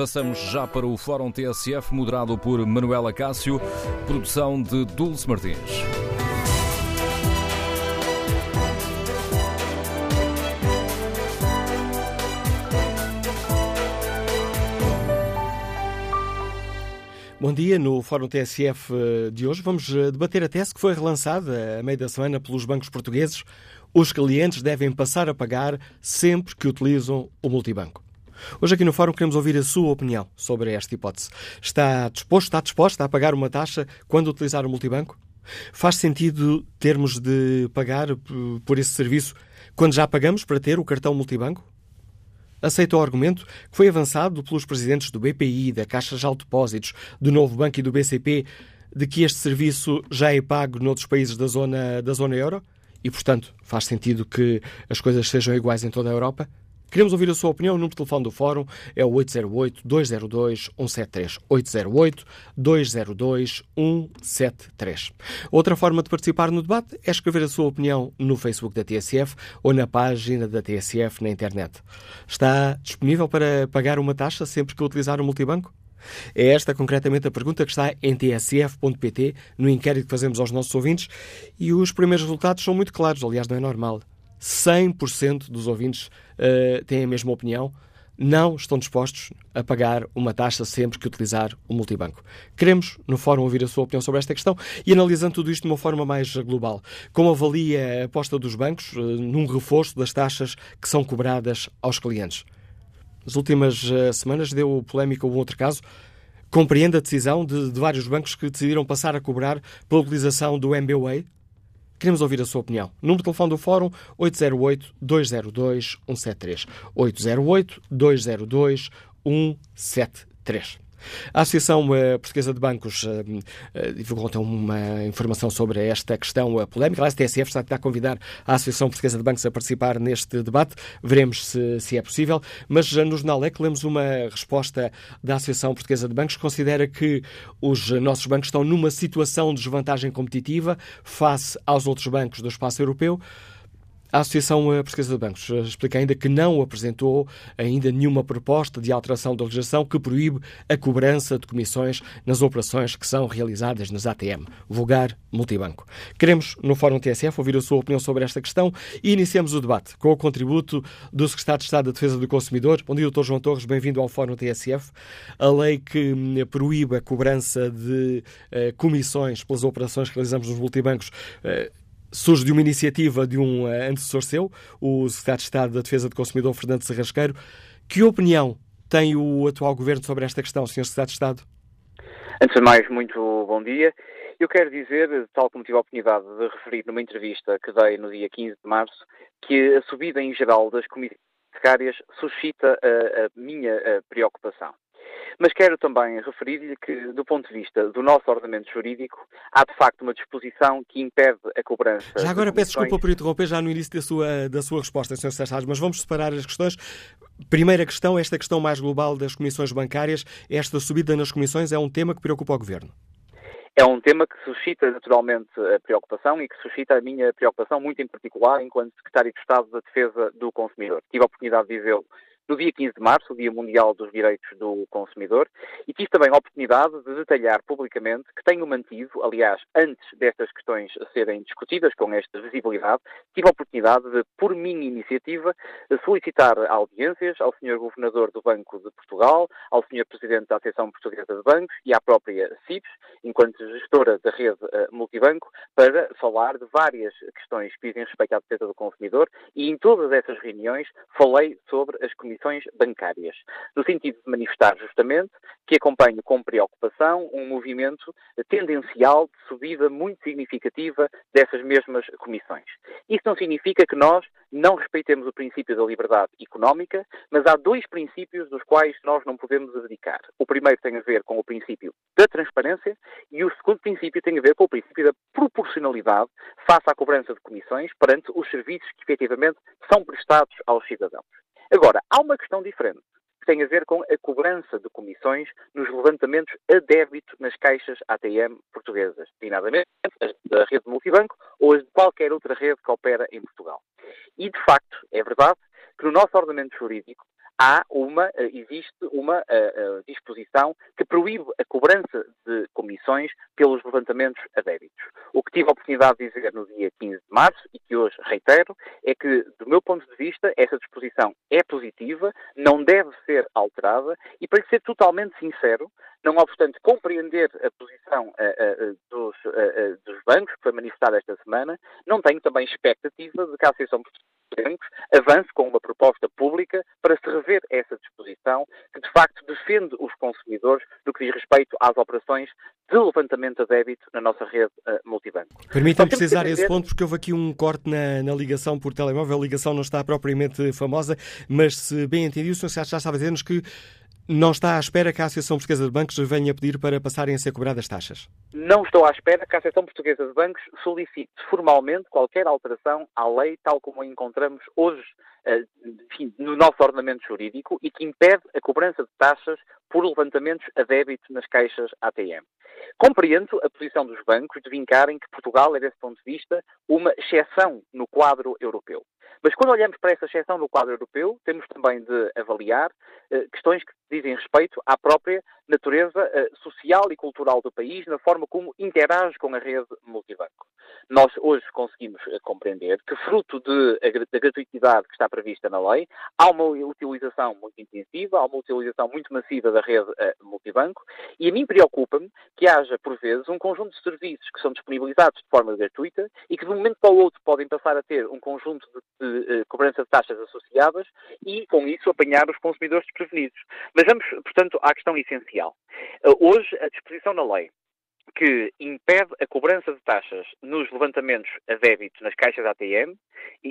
Avançamos já para o Fórum TSF, moderado por Manuela Cássio, produção de Dulce Martins. Bom dia. No Fórum TSF eh, de hoje vamos eh, debater a tese que foi relançada a meio da semana pelos bancos portugueses. Os clientes devem passar a pagar sempre que utilizam o multibanco. Hoje aqui no Fórum queremos ouvir a sua opinião sobre esta hipótese. Está disposto, está disposta a pagar uma taxa quando utilizar o multibanco? Faz sentido termos de pagar por esse serviço quando já pagamos para ter o cartão multibanco? aceita o argumento que foi avançado pelos presidentes do BPI, da Caixa de Depósitos, do Novo Banco e do BCP, de que este serviço já é pago noutros países da zona, da zona euro? E, portanto, faz sentido que as coisas sejam iguais em toda a Europa? Queremos ouvir a sua opinião. O número de telefone do Fórum é o 808-202-173. 808-202-173. Outra forma de participar no debate é escrever a sua opinião no Facebook da TSF ou na página da TSF na internet. Está disponível para pagar uma taxa sempre que utilizar o multibanco? É esta concretamente a pergunta que está em tsf.pt, no inquérito que fazemos aos nossos ouvintes, e os primeiros resultados são muito claros, aliás, não é normal. 100% dos ouvintes uh, têm a mesma opinião, não estão dispostos a pagar uma taxa sempre que utilizar o multibanco. Queremos, no fórum, ouvir a sua opinião sobre esta questão e analisando tudo isto de uma forma mais global. Como avalia a aposta dos bancos uh, num reforço das taxas que são cobradas aos clientes? Nas últimas uh, semanas deu polémica um outro caso. Compreende a decisão de, de vários bancos que decidiram passar a cobrar pela utilização do MBWay, Queremos ouvir a sua opinião. Número de telefone do Fórum 808-202-173. 808-202-173. A Associação eh, Portuguesa de Bancos eh, eh, divulgou ontem uma informação sobre esta questão polémica. A STSF está a convidar a Associação Portuguesa de Bancos a participar neste debate. Veremos se, se é possível. Mas no Jornal EC lemos uma resposta da Associação Portuguesa de Bancos que considera que os nossos bancos estão numa situação de desvantagem competitiva face aos outros bancos do espaço europeu. A Associação eh, Portuguesa de Bancos eh, explica ainda que não apresentou ainda nenhuma proposta de alteração da legislação que proíbe a cobrança de comissões nas operações que são realizadas nas ATM, vulgar multibanco. Queremos, no Fórum TSF, ouvir a sua opinião sobre esta questão e iniciamos o debate com o contributo do Secretário de Estado da Defesa do Consumidor. Bom dia, Dr. João Torres, bem-vindo ao Fórum TSF. A lei que hum, proíbe a cobrança de uh, comissões pelas operações que realizamos nos multibancos surge de uma iniciativa de um uh, antecessor seu, o Secretário de Estado da Defesa do Consumidor, Fernando Serrasqueiro. Que opinião tem o atual Governo sobre esta questão, Sr. Secretário de Estado? Antes de mais, muito bom dia. Eu quero dizer, tal como tive a oportunidade de referir numa entrevista que dei no dia 15 de março, que a subida em geral das comissões suscita a, a minha a preocupação. Mas quero também referir-lhe que, do ponto de vista do nosso ordenamento jurídico, há de facto uma disposição que impede a cobrança. Já agora peço desculpa por interromper já no início da sua, da sua resposta, Sr. Sérgio mas vamos separar as questões. Primeira questão, esta questão mais global das comissões bancárias, esta subida nas comissões é um tema que preocupa o Governo. É um tema que suscita naturalmente a preocupação e que suscita a minha preocupação, muito em particular, enquanto Secretário de Estado da Defesa do Consumidor. Tive a oportunidade de dizê-lo no dia 15 de março, o Dia Mundial dos Direitos do Consumidor, e tive também a oportunidade de detalhar publicamente que tenho mantido, aliás, antes destas questões serem discutidas com esta visibilidade, tive a oportunidade de, por minha iniciativa, solicitar audiências ao Sr. Governador do Banco de Portugal, ao Sr. Presidente da Associação Portuguesa de Bancos e à própria CIPS, enquanto gestora da rede uh, multibanco, para falar de várias questões que dizem respeito à defesa do consumidor e em todas essas reuniões falei sobre as comissões instituições bancárias, no sentido de manifestar justamente que acompanho com preocupação um movimento tendencial de subida muito significativa dessas mesmas comissões. Isso não significa que nós não respeitemos o princípio da liberdade económica, mas há dois princípios dos quais nós não podemos abdicar. O primeiro tem a ver com o princípio da transparência e o segundo princípio tem a ver com o princípio da proporcionalidade face à cobrança de comissões perante os serviços que efetivamente são prestados aos cidadãos. Agora, há uma questão diferente que tem a ver com a cobrança de comissões nos levantamentos a débito nas caixas ATM portuguesas, designadamente as da rede multibanco ou as de qualquer outra rede que opera em Portugal. E, de facto, é verdade que no nosso ordenamento jurídico há uma, existe uma disposição que proíbe a cobrança de comissões pelos levantamentos a débitos. O que tive a oportunidade de dizer no dia 15 de março e que hoje reitero é que, do meu ponto de vista, essa disposição é positiva, não deve ser alterada e, para ser totalmente sincero, não obstante compreender a posição uh, uh, dos, uh, dos, bancos, que foi manifestada esta semana, não tenho também expectativa de que a Associação de Bancos avance com uma proposta pública para se rever essa disposição, que de facto defende os consumidores no que diz respeito às operações de levantamento a débito na nossa rede multibanco. Permitam-me precisar esse ponto, porque houve aqui um corte na, na, ligação por telemóvel. A ligação não está propriamente famosa, mas se bem entendi, o Sr. já estava a dizer-nos que não está à espera que a Associação Portuguesa de Bancos venha pedir para passarem a ser cobradas taxas? Não estou à espera que a Associação Portuguesa de Bancos solicite formalmente qualquer alteração à lei tal como a encontramos hoje eh, enfim, no nosso ordenamento jurídico e que impede a cobrança de taxas por levantamentos a débito nas caixas ATM. Compreendo a posição dos bancos de vincarem que Portugal é, desse ponto de vista, uma exceção no quadro europeu. Mas quando olhamos para essa exceção no quadro europeu, temos também de avaliar eh, questões que dizem respeito à própria natureza eh, social e cultural do país, na forma como interage com a rede multibanco. Nós hoje conseguimos eh, compreender que, fruto da gratuitidade que está prevista na lei, há uma utilização muito intensiva, há uma utilização muito massiva da rede multibanco, e a mim preocupa-me que haja, por vezes, um conjunto de serviços que são disponibilizados de forma gratuita e que, de um momento para o outro, podem passar a ter um conjunto de, de cobrança de taxas associadas e, com isso, apanhar os consumidores desprevenidos. Mas vamos, portanto, à questão essencial. Uh, hoje, a disposição na lei que impede a cobrança de taxas nos levantamentos a débito nas caixas ATM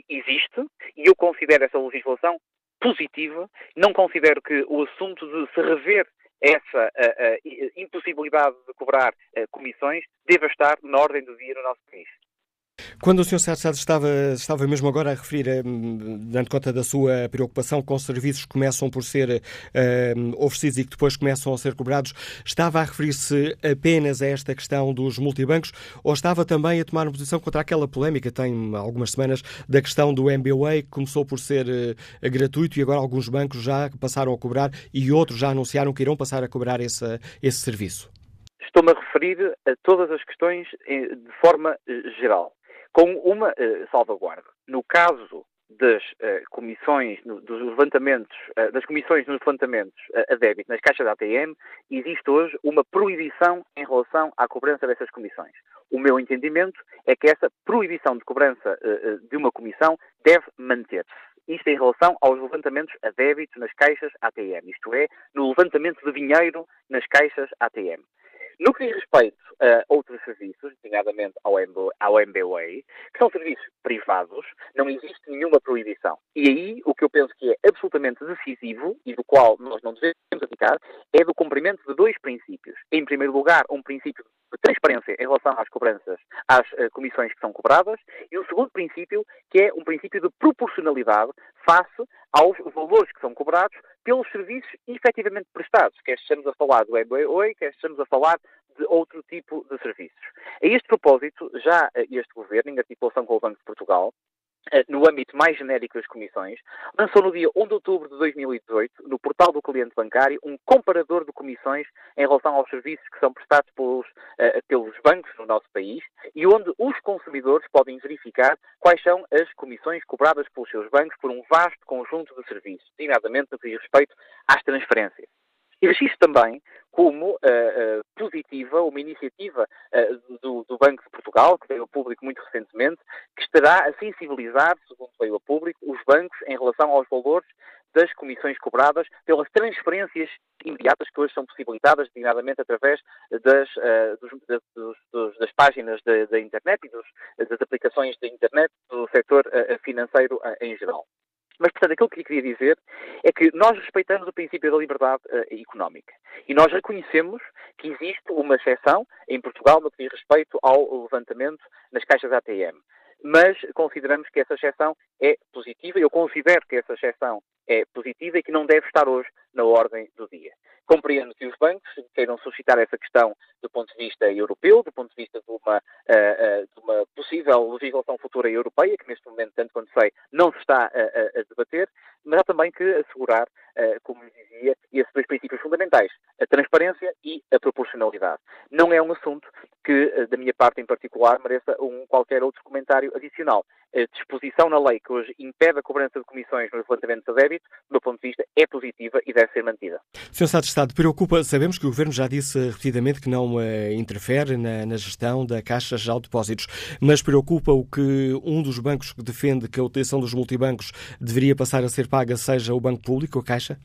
existe e eu considero essa legislação positiva. Não considero que o assunto de se rever essa uh, uh, impossibilidade de cobrar uh, comissões deva estar na ordem do dia no nosso país. Quando o Sr. Sá estava, estava mesmo agora a referir, eh, dando conta da sua preocupação com serviços que começam por ser uh, oferecidos e que depois começam a ser cobrados, estava a referir-se apenas a esta questão dos multibancos ou estava também a tomar uma posição contra aquela polémica, tem algumas semanas, da questão do MBWay, que começou por ser uh, gratuito e agora alguns bancos já passaram a cobrar e outros já anunciaram que irão passar a cobrar esse, esse serviço? Estou-me a referir a todas as questões de forma geral com uma uh, salvaguarda. No caso das uh, comissões, no, dos levantamentos, uh, das comissões nos levantamentos a débito nas caixas da ATM, existe hoje uma proibição em relação à cobrança dessas comissões. O meu entendimento é que essa proibição de cobrança de uma comissão deve manter-se. Isto em relação aos levantamentos a débito nas caixas ATM, isto é, no levantamento de dinheiro nas caixas ATM. No que diz respeito a outros serviços, designadamente ao, MB, ao que são serviços privados, não existe nenhuma proibição. E aí o que eu penso que é absolutamente decisivo e do qual nós não devemos aplicar é do cumprimento de dois princípios. Em primeiro lugar, um princípio de transparência em relação às cobranças, às uh, comissões que são cobradas, e um segundo princípio, que é um princípio de proporcionalidade face aos valores que são cobrados pelos serviços efetivamente prestados, quer estejamos a falar do EBOE, quer estejamos a falar de outro tipo de serviços. A este propósito, já este Governo, em articulação com o Banco de Portugal, eh, no âmbito mais genérico das comissões, lançou no dia 1 de outubro de 2018, no portal do cliente bancário, um comparador de comissões em relação aos serviços que são prestados pelos, uh, pelos bancos no nosso país e onde os consumidores podem verificar quais são as comissões cobradas pelos seus bancos por um vasto conjunto de serviços, designadamente no que diz respeito às transferências. E registro também como uh, uh, positiva uma iniciativa uh, do, do, Banco de Portugal, que veio a público muito recentemente, que estará a sensibilizar, segundo veio a público, os bancos em relação aos valores das comissões cobradas pelas transferências imediatas que hoje são possibilitadas, designadamente através das, dos, dos, das páginas da internet e dos, das aplicações da internet do setor financeiro em geral. Mas, portanto, aquilo que eu queria dizer é que nós respeitamos o princípio da liberdade uh, económica. E nós reconhecemos que existe uma exceção em Portugal no que diz respeito ao levantamento nas caixas ATM. Mas consideramos que essa exceção é positiva. Eu considero que essa exceção é positiva e que não deve estar hoje na ordem do dia. Compreendo que os bancos queiram suscitar essa questão do ponto de vista europeu, do ponto de vista de uma, uh, uh, de uma possível legislação futura europeia, que neste momento, tanto quanto sei, não se está a, a debater, mas há também que assegurar como lhe dizia, esses dois princípios fundamentais, a transparência e a proporcionalidade. Não é um assunto que, da minha parte em particular, mereça um qualquer outro comentário adicional. A disposição na lei que hoje impede a cobrança de comissões nos levantamentos a débito, do meu ponto de vista, é positiva e deve ser mantida. Sr. Estado de Estado, preocupa, sabemos que o Governo já disse repetidamente que não uh, interfere na, na, gestão da Caixa Geral de Depósitos, mas preocupa o que um dos bancos que defende que a utilização dos multibancos deveria passar a ser paga seja o Banco Público, a Caixa?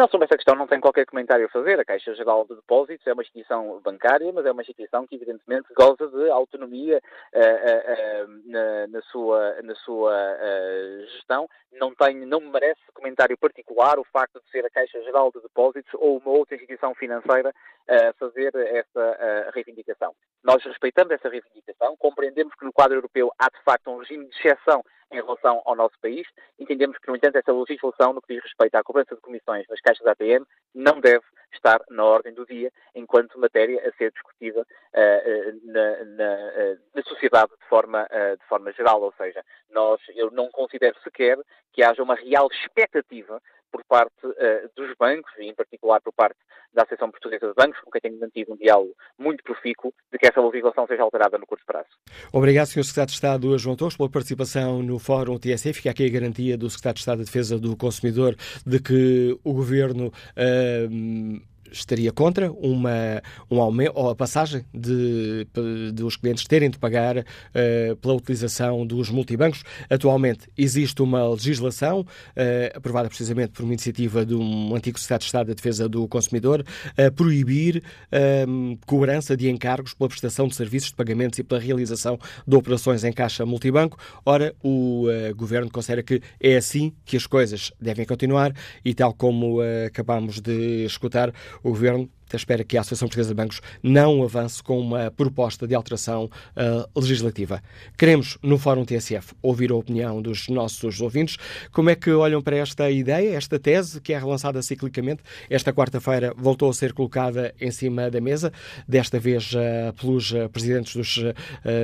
Não, sobre essa questão não tenho qualquer comentário a fazer. A Caixa Geral de Depósitos é uma instituição bancária, mas é uma instituição que, evidentemente, goza de autonomia uh, uh, uh, na, na, sua, na sua gestão. Não, tenho, não me merece comentário particular o facto de ser a Caixa Geral de Depósitos ou uma outra instituição financeira a fazer essa reivindicação. Nós respeitamos essa reivindicação, compreendemos que no quadro europeu há, de facto, um regime de exceção em relação ao nosso país. Entendemos que, no entanto, essa legislação, no que diz respeito à cobrança de comissões nas caixas ATM, não deve estar na ordem do dia enquanto matéria a ser discutida uh, na, na, uh, na, sociedade de forma, uh, de forma geral. Ou seja, nós, eu não considero sequer que haja uma real expectativa por parte uh, dos bancos, e em particular por parte da Associação Portuguesa de Bancos, com quem tenho mantido um diálogo muito profícuo, de que essa legislação seja alterada no curto prazo. Obrigado, Sr. Secretário de Estado João Torres, pela participação no Fórum TSE. Fica aqui a garantia do Secretário de Estado da Defesa do Consumidor de que o Governo uh, estaria contra uma, um aumento, ou a passagem de, de os clientes terem de pagar uh, pela utilização dos multibancos. Atualmente existe uma legislação uh, aprovada precisamente por uma iniciativa de um antigo Secretário de Estado da Defesa do Consumidor a proibir uh, cobrança de encargos pela prestação de serviços de pagamentos e pela realização de operações em caixa multibanco. Ora, o uh, Governo considera que é assim que as coisas devem continuar e tal como acabamos de escutar, o Governo espera que a Associação Portuguesa de Bancos não avance com uma proposta de alteração uh, legislativa. Queremos, no Fórum TSF, ouvir a opinião dos nossos ouvintes. Como é que olham para esta ideia, esta tese, que é relançada ciclicamente? Esta quarta-feira voltou a ser colocada em cima da mesa, desta vez uh, pelos uh, presidentes dos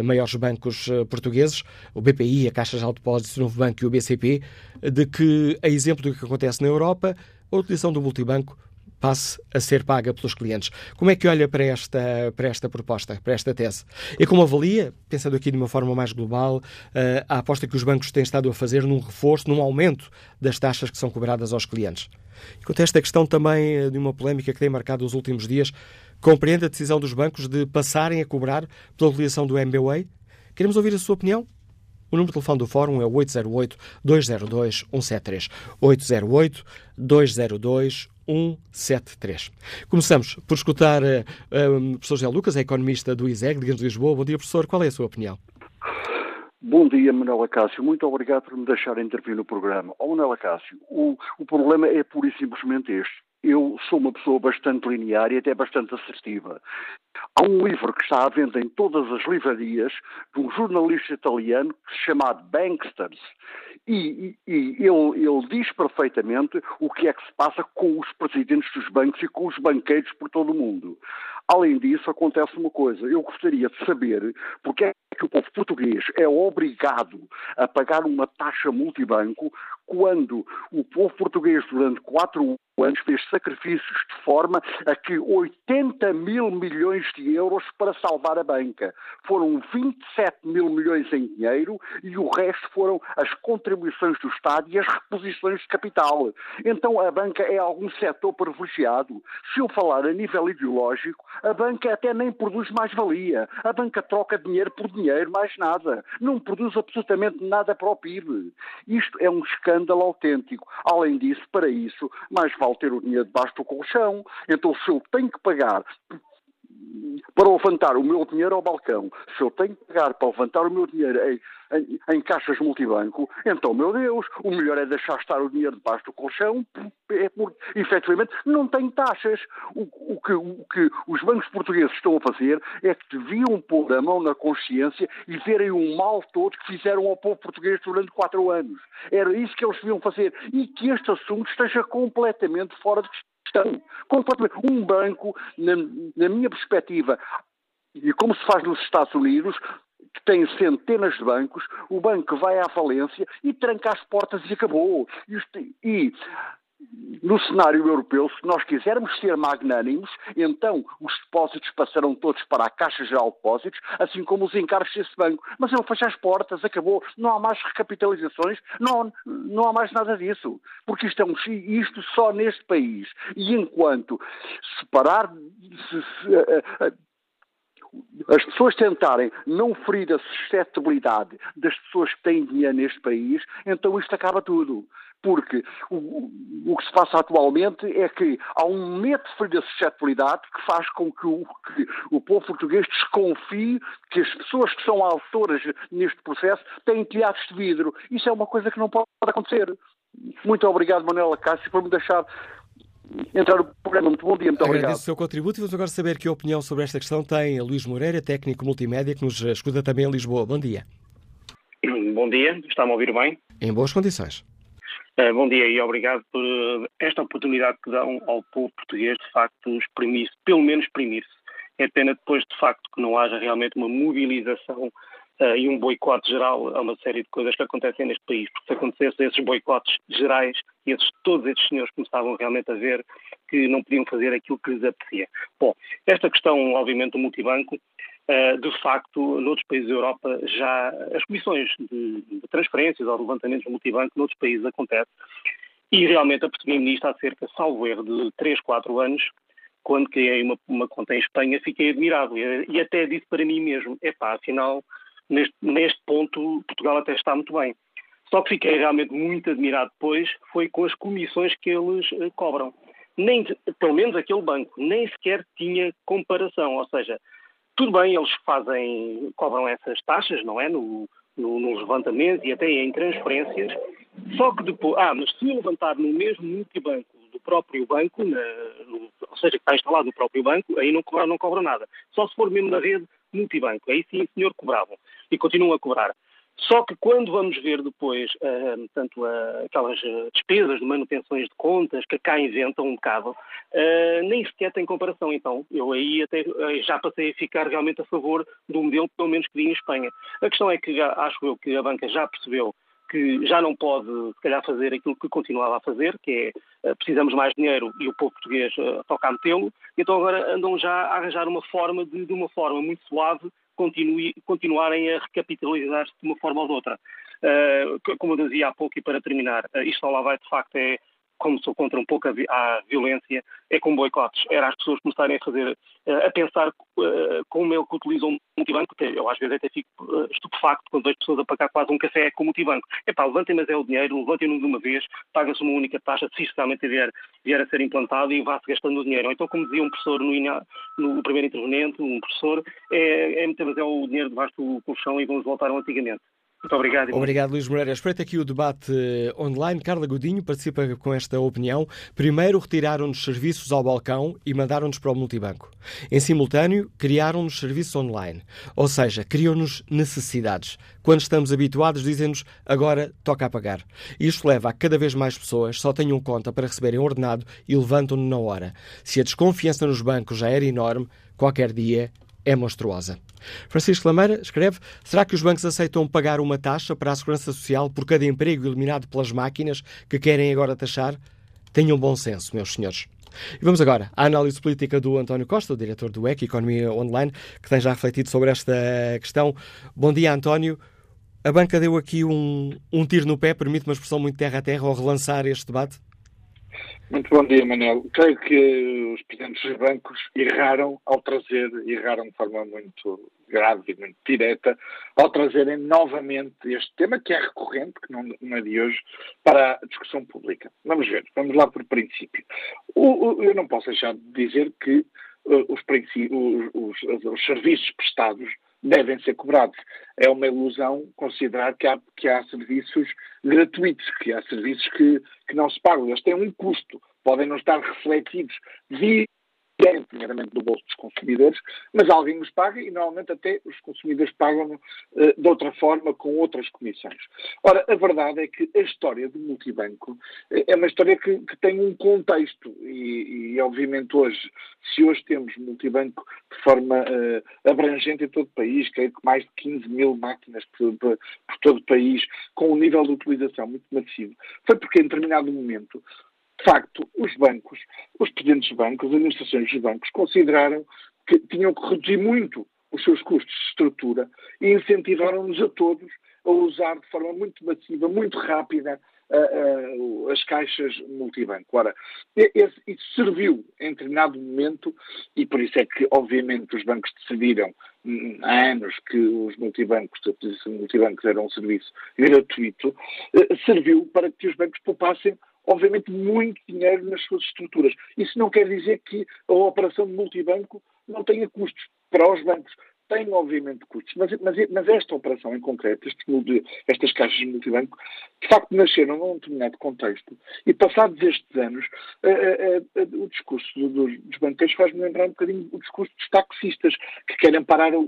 maiores bancos portugueses, o BPI, a Caixa de Depósitos, o Novo Banco e o BCP, de que, a exemplo do que acontece na Europa, a utilização do multibanco passe a ser paga pelos clientes. Como é que olha para esta, para esta proposta, para esta tese? E como avalia, pensando aqui de uma forma mais global, eh, a aposta que os bancos têm estado a fazer num reforço, num aumento das taxas que são cobradas aos clientes? E quanto a esta questão também eh, de uma polémica que tem marcado os últimos dias, compreende a decisão dos bancos de passarem a cobrar pela utilização do MBWay? Queremos ouvir a sua opinião? O número de telefone do Fórum é 808-202-173. 808-202-173. 173. Começamos por escutar um, o professor José Lucas, é economista do ISEG, de Lisboa. Bom dia, professor. Qual é a sua opinião? Bom dia, Manuela Cássio. Muito obrigado por me deixar intervir no programa. Oh, Manuela Cássio, o, o problema é pura e simplesmente este. Eu sou uma pessoa bastante linear e até bastante assertiva. Há um livro que está à venda em todas as livrarias de um jornalista italiano chamado Banksters. E, e, e ele, ele, diz perfeitamente o que é que se passa com os presidentes dos bancos e com os banqueiros por todo o mundo. Além disso, acontece uma coisa. Eu gostaria de saber porque é que o povo português é obrigado a pagar uma taxa multibanco quando o povo português, durante quatro anos, fez sacrifícios de forma a que 80 mil milhões de euros para salvar a banca. Foram 27 mil milhões em dinheiro e o resto foram as contribuições do Estado e as reposições de capital. Então a banca é algum setor privilegiado. Se eu falar a nível ideológico, a banca até nem produz mais-valia. A banca troca dinheiro por dinheiro, mais nada. Não produz absolutamente nada para o PIB. Isto é um escândalo autêntico. Além disso, para isso, mais vale ter o dinheiro debaixo do colchão. Então, se eu tenho que pagar para levantar o meu dinheiro ao balcão, se eu tenho que pagar para levantar o meu dinheiro em, em, em, caixas multibanco, então, meu Deus, o melhor é deixar estar o dinheiro debaixo do colchão, é porque, efetivamente, não tem taxas. O, o, que, o que os bancos portugueses estão a fazer é que deviam pôr a mão na consciência e verem o mal todo que fizeram ao povo português durante quatro anos. Era isso que eles deviam fazer. E que este assunto esteja completamente fora de questão Completamente. Um banco, na, na minha perspectiva, e como se faz nos Estados Unidos, que tem centenas de bancos, o banco vai à falência e tranca as portas e acabou. E no cenário europeu, se nós quisermos ser magnânimos, então os depósitos passarão todos para a Caixa Geral de Depósitos, assim como os encargos desse banco. Mas ele fecha as portas, acabou, não há mais recapitalizações, não, não há mais nada disso. Porque isto é um isto só neste país. E enquanto separar se, se, eh, eh, as pessoas tentarem não ferir a suscetibilidade das pessoas que têm dinheiro neste país, então isto acaba tudo. Porque o, o que se passa atualmente é que há um medo de suscetibilidade que faz com que o, que o povo português desconfie que as pessoas que são autoras neste processo têm telhados de vidro. Isso é uma coisa que não pode acontecer. Muito obrigado, Manuela Cássio, por me deixar entrar no programa. Muito bom dia, muito obrigado. Agradeço o seu contributo e vamos agora saber que opinião sobre esta questão tem Luís Moreira, técnico multimédia, que nos escuta também em Lisboa. Bom dia. Bom dia, está-me a ouvir bem? Em boas condições. Uh, bom dia e obrigado por uh, esta oportunidade que dão ao povo português, de facto, exprimir-se, pelo menos exprimir-se. É pena depois, de facto, que não haja realmente uma mobilização uh, e um boicote geral a uma série de coisas que acontecem neste país, porque se acontecessem esses boicotes gerais, esses, todos esses senhores começavam realmente a ver que não podiam fazer aquilo que lhes apetecia. Bom, esta questão, obviamente, do multibanco, de facto, noutros países da Europa já as comissões de, de transferências ou levantamentos do multibanco noutros países acontecem e realmente apercebi-me nisto há cerca, salvo erro, de 3, 4 anos, quando criei uma, uma, conta em Espanha, fiquei admirado e, e até disse para mim mesmo, epá, afinal neste, neste ponto Portugal até está muito bem. Só que fiquei realmente muito admirado depois foi com as comissões que eles uh, cobram. Nem, pelo menos aquele banco, nem sequer tinha comparação. Ou seja, tudo bem, eles fazem, cobram essas taxas, não é? No, no, nos levantamentos e até em transferências. Só que depois, ah, mas se levantar no mesmo multibanco do próprio banco, na, no, ou seja, que está instalado no próprio banco, aí não cobra, não cobra nada. Só se for mesmo na rede multibanco. Aí sim, o senhor cobravam e continuam a cobrar. Só que quando vamos ver depois, uh, tanto uh, aquelas uh, despesas de manutenções de contas que cá inventam um bocado, uh, nem sequer tem comparação. Então, eu aí até já passei a ficar realmente a favor do modelo, pelo menos que vi em Espanha. A questão é que acho eu que a banca já percebeu que já não pode, se calhar, fazer aquilo que continuava a fazer, que é precisamos mais dinheiro e o povo português toca a metê-lo, então agora andam já a arranjar uma forma de, de uma forma muito suave, continue, continuarem a recapitalizar-se de uma forma ou de outra. Uh, como eu dizia há pouco, e para terminar, uh, isto lá vai de facto é como sou contra um pouco a, a violência, é com boicotes. Era as pessoas começarem a fazer, uh, a pensar uh, como é que utilizam um multibanco, eu às vezes até fico uh, estupefacto quando vejo pessoas a pagar quase um café com multibanco. É pá, levantem, mas é o dinheiro, levantem-no de uma vez, paga-se uma única taxa, se realmente vier, vier a ser implantado e vá-se gastando o dinheiro. Ou então, como dizia um professor no, no primeiro intervenente, um professor, é, é mas é o dinheiro debaixo do colchão e vamos voltar ao antigamente. Muito obrigado. Obrigado, Luís Moreira. Espreita aqui o debate eh, online. Carla Godinho participa com esta opinião. Primeiro retiraram-nos serviços ao balcão e mandaram-nos para o multibanco. Em simultâneo, criaram-nos serviços online. Ou seja, criam-nos necessidades. Quando estamos habituados, dizem-nos agora toca a pagar. Isto leva a cada vez mais pessoas só tenham conta para receberem ordenado e levantam-no na hora. Se a desconfiança nos bancos já era enorme, qualquer dia é monstruosa. Francisco Lameira escreve: será que os bancos aceitam pagar uma taxa para a segurança social por cada emprego eliminado pelas máquinas que querem agora taxar? Tenham bom senso, meus senhores. E vamos agora à análise política do António Costa, o diretor do EC, Economia Online, que tem já refletido sobre esta questão. Bom dia, António. A banca deu aqui um, um tiro no pé, permite uma expressão muito terra a terra, ao relançar este debate? Muito bom dia, Manuel. Creio que os presidentes dos bancos erraram ao trazer, erraram de forma muito grave e muito direta, ao trazerem novamente este tema, que é recorrente, que não, é de hoje, para a discussão pública. Vamos ver, vamos lá por princípio. O, eu não posso deixar de dizer que uh, os, os, os, os serviços prestados devem ser cobrados. É uma ilusão considerar que há, que há serviços gratuitos, que há serviços que, que não se pagam. Eles têm um custo, podem não estar refletidos via primeiramente do bolso dos consumidores, mas alguém os paga e normalmente até os consumidores pagam uh, de outra forma, com outras comissões. Ora, a verdade é que a história do multibanco uh, é uma história que, que tem um contexto e, e, obviamente hoje, se hoje temos multibanco de forma uh, abrangente em todo o país, creio que mais de 15 mil máquinas por, por, por todo o país, com um nível de utilização muito massivo, foi porque em determinado momento de facto, os bancos, os presidentes dos bancos, as administrações dos bancos consideraram que tinham que reduzir muito os seus custos de estrutura e incentivaram-nos a todos a usar de forma muito massiva, muito rápida, uh, uh, as caixas multibanco. Ora, esse, isso serviu em determinado momento, e por isso é que, obviamente, os bancos decidiram hum, há anos que os multibancos, a de multibancos era um serviço gratuito, uh, serviu para que os bancos poupassem obviamente, muito dinheiro nas suas estruturas. Isso não quer dizer que a operação de multibanco não tenha custos para os bancos tem obviamente custos, mas, mas, mas esta operação em concreto, este, estas caixas de multibanco, de facto nasceram num determinado contexto e passados estes anos, uh, uh, uh, o discurso dos, dos banqueiros faz-me lembrar um bocadinho o discurso dos taxistas que querem parar o,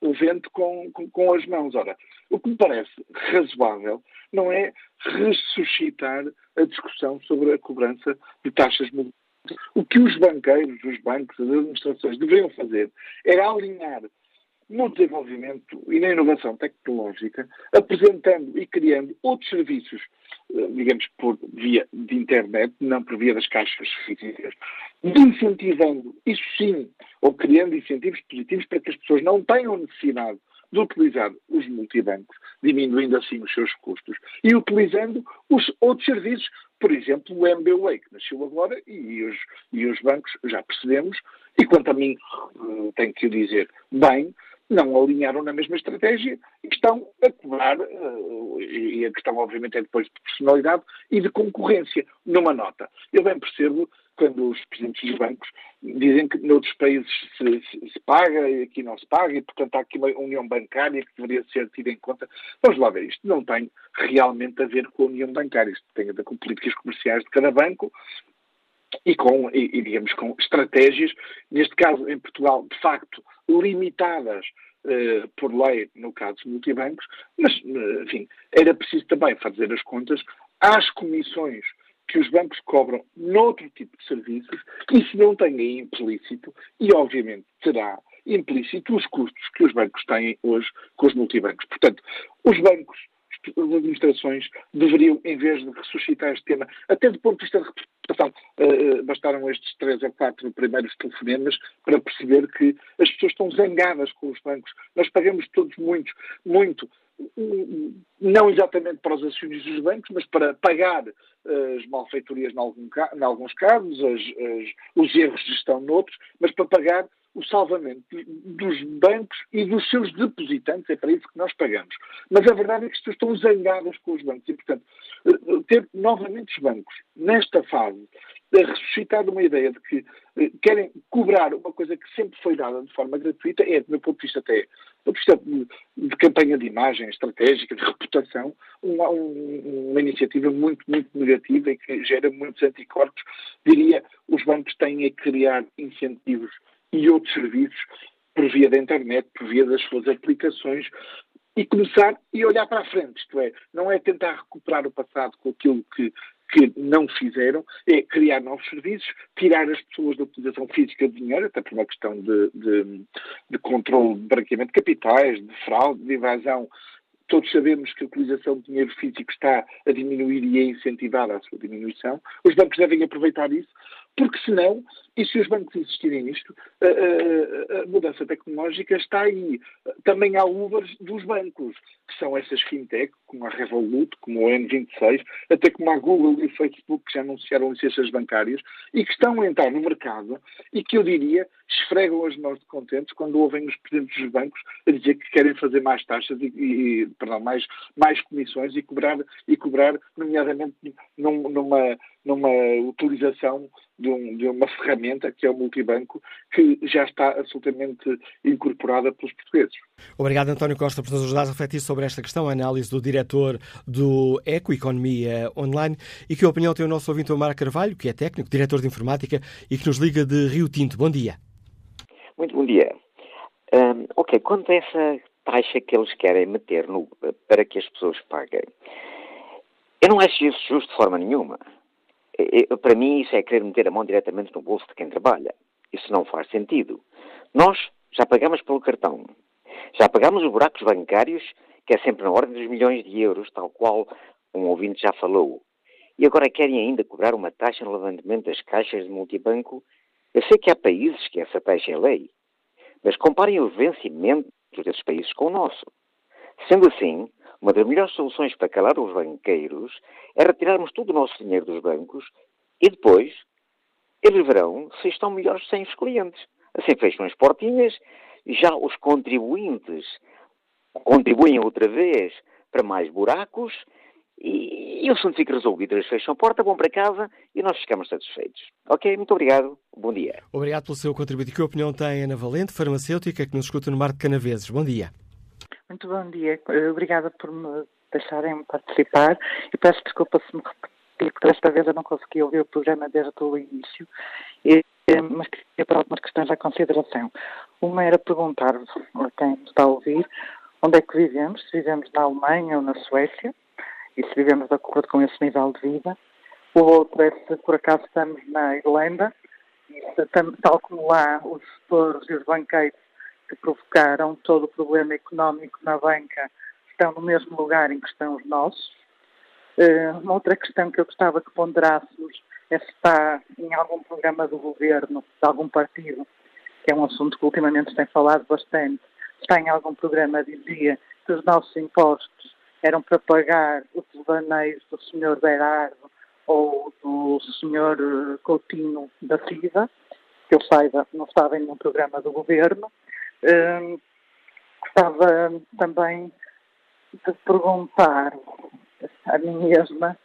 o vento com, com, com, as mãos. Ora, o que me parece razoável não é ressuscitar a discussão sobre a cobrança de taxas multibanco o que os banqueiros, os bancos, as administrações deveriam fazer era alinhar no desenvolvimento e na inovação tecnológica, apresentando e criando outros serviços, eh, digamos, por via de internet, não por via das caixas físicas, incentivando, isso sim, ou criando incentivos positivos para que as pessoas não tenham necessidade de utilizar os multibancos, diminuindo assim os seus custos, e utilizando os outros serviços por exemplo, o MBWay, que nasceu agora, e os, e os bancos, já percebemos, e quanto a mim, eh, tenho que o dizer bem, não alinharam na mesma estratégia e estão a cobrar, uh, e a questão obviamente é depois de personalidade e de concorrência, numa nota. Eu bem percebo quando os presidentes dos bancos dizem que noutros países se, se, se, paga e aqui não se paga, e portanto há aqui uma união bancária que deveria ser tida em conta. Vamos lá ver, isto não tem realmente a ver com a união bancária, isto tem a ver com políticas comerciais de cada banco e com, e, e digamos, com estratégias, neste caso em Portugal, de facto, limitadas Uh, por lei, no caso dos multibancos, mas, uh, enfim, era preciso também fazer as contas às comissões que os bancos cobram noutro tipo de serviços, isso não tem aí implícito, e obviamente terá implícito os custos que os bancos têm hoje com os multibancos. Portanto, os bancos, as administrações, deveriam, em vez de ressuscitar este tema, até do ponto de vista de reputação, uh, bastaram estes três ou quatro primeiros telefonemas para perceber que as pessoas estão zangadas com os bancos. Nós pagamos todos muito, muito não exatamente para os acionistas dos bancos, mas para pagar eh, as malfeitorias em alguns casos, as, as, os erros de gestão noutros, mas para pagar o salvamento dos bancos e dos seus depositantes, é para isso que nós pagamos. Mas a verdade é que estão zangadas com os bancos e, portanto, ter novamente os bancos nesta fase a ressuscitar uma ideia de que eh, querem cobrar uma coisa que sempre foi dada de forma gratuita, é, do meu ponto de vista até, do ponto de vista de, campanha de imagem estratégica, de reputação, uma, um, uma iniciativa muito, muito negativa e que gera muitos anticorpos. Diria, os bancos têm a criar incentivos e outros serviços por via da internet, por via das suas aplicações, e começar e olhar para a frente, isto é, não é tentar recuperar o passado com aquilo que que não fizeram é criar novos serviços, tirar as pessoas da utilização física de dinheiro, até por uma questão de, de, de controle de branqueamento de capitais, de fraude, de evasão. Todos sabemos que a utilização de dinheiro físico está a diminuir e é incentivada a sua diminuição. Os bancos devem aproveitar isso porque senão, e se os bancos insistirem nisto, a, a, a, mudança tecnológica está aí. Também há Ubers dos bancos, que são essas fintech, como a Revolut, como o N26, até como a Google e o Facebook, que já anunciaram licenças bancárias, e que estão a entrar no mercado e que eu diria esfregam as mãos de contentes quando ouvem os presidentes dos bancos a dizer que querem fazer mais taxas e, e perdão, mais, mais comissões e cobrar, e cobrar nomeadamente num, numa, numa utilização de, um, de, uma ferramenta que é o multibanco, que já está absolutamente incorporada pelos portugueses. Obrigado, António Costa, por nos ajudar a refletir sobre esta questão, a análise do diretor do Eco Economia Online e que opinião tem o nosso ouvinte Omar Carvalho, que é técnico, diretor de informática e que nos liga de Rio Tinto. Bom dia. Muito bom dia. Um, ok, quanto a essa taxa que eles querem meter no, para que as pessoas paguem, eu não acho isso justo de forma nenhuma. Eu, para mim, isso é querer meter a mão diretamente no bolso de quem trabalha. Isso não faz sentido. Nós já pagamos pelo cartão. Já pagamos os buracos bancários, que é sempre na ordem dos milhões de euros, tal qual um ouvinte já falou. e agora querem ainda cobrar uma taxa no levantamento das caixas de multibanco. Eu sei que há países que essa taxa é lei, mas comparem o vencimento desses países com o nosso. Sendo assim, uma das melhores soluções para calar os banqueiros é retirarmos todo o nosso dinheiro dos bancos e depois eles verão se estão melhores sem os clientes. Assim fecham as portinhas, já os contribuintes contribuem outra vez para mais buracos e, e o assunto fica resolvido. Eles fecham a porta, vão para casa e nós ficamos satisfeitos. Ok? Muito obrigado. Bom dia. Obrigado pelo seu contributo. Que opinião tem Ana Valente, farmacêutica, que nos escuta no Mar de Canaveses? Bom dia. Muito bom dia. Obrigada por me deixarem participar e peço desculpa se me repetir, porque desta vez eu não consegui ouvir o programa desde o início, e, mas queria para algumas questões à consideração. Uma era perguntar-vos, a quem está a ouvir, onde é que vivemos, se vivemos na Alemanha ou na Suécia, e se vivemos de acordo com esse nível de vida. O outro é se por acaso estamos na Irlanda, e se, tal como lá os gestores e os banqueiros que provocaram todo o problema económico na banca estão no mesmo lugar em que estão os nossos. Uh, uma outra questão que eu gostava que ponderássemos se está em algum programa do governo, de algum partido, que é um assunto que ultimamente se tem falado bastante, está em algum programa, dizia que os nossos impostos eram para pagar os devaneios do Sr. Berardo ou do Sr. Coutinho da CIVA, que eu saiba, não estava em nenhum programa do governo. Um, gostava também de perguntar a mim mesma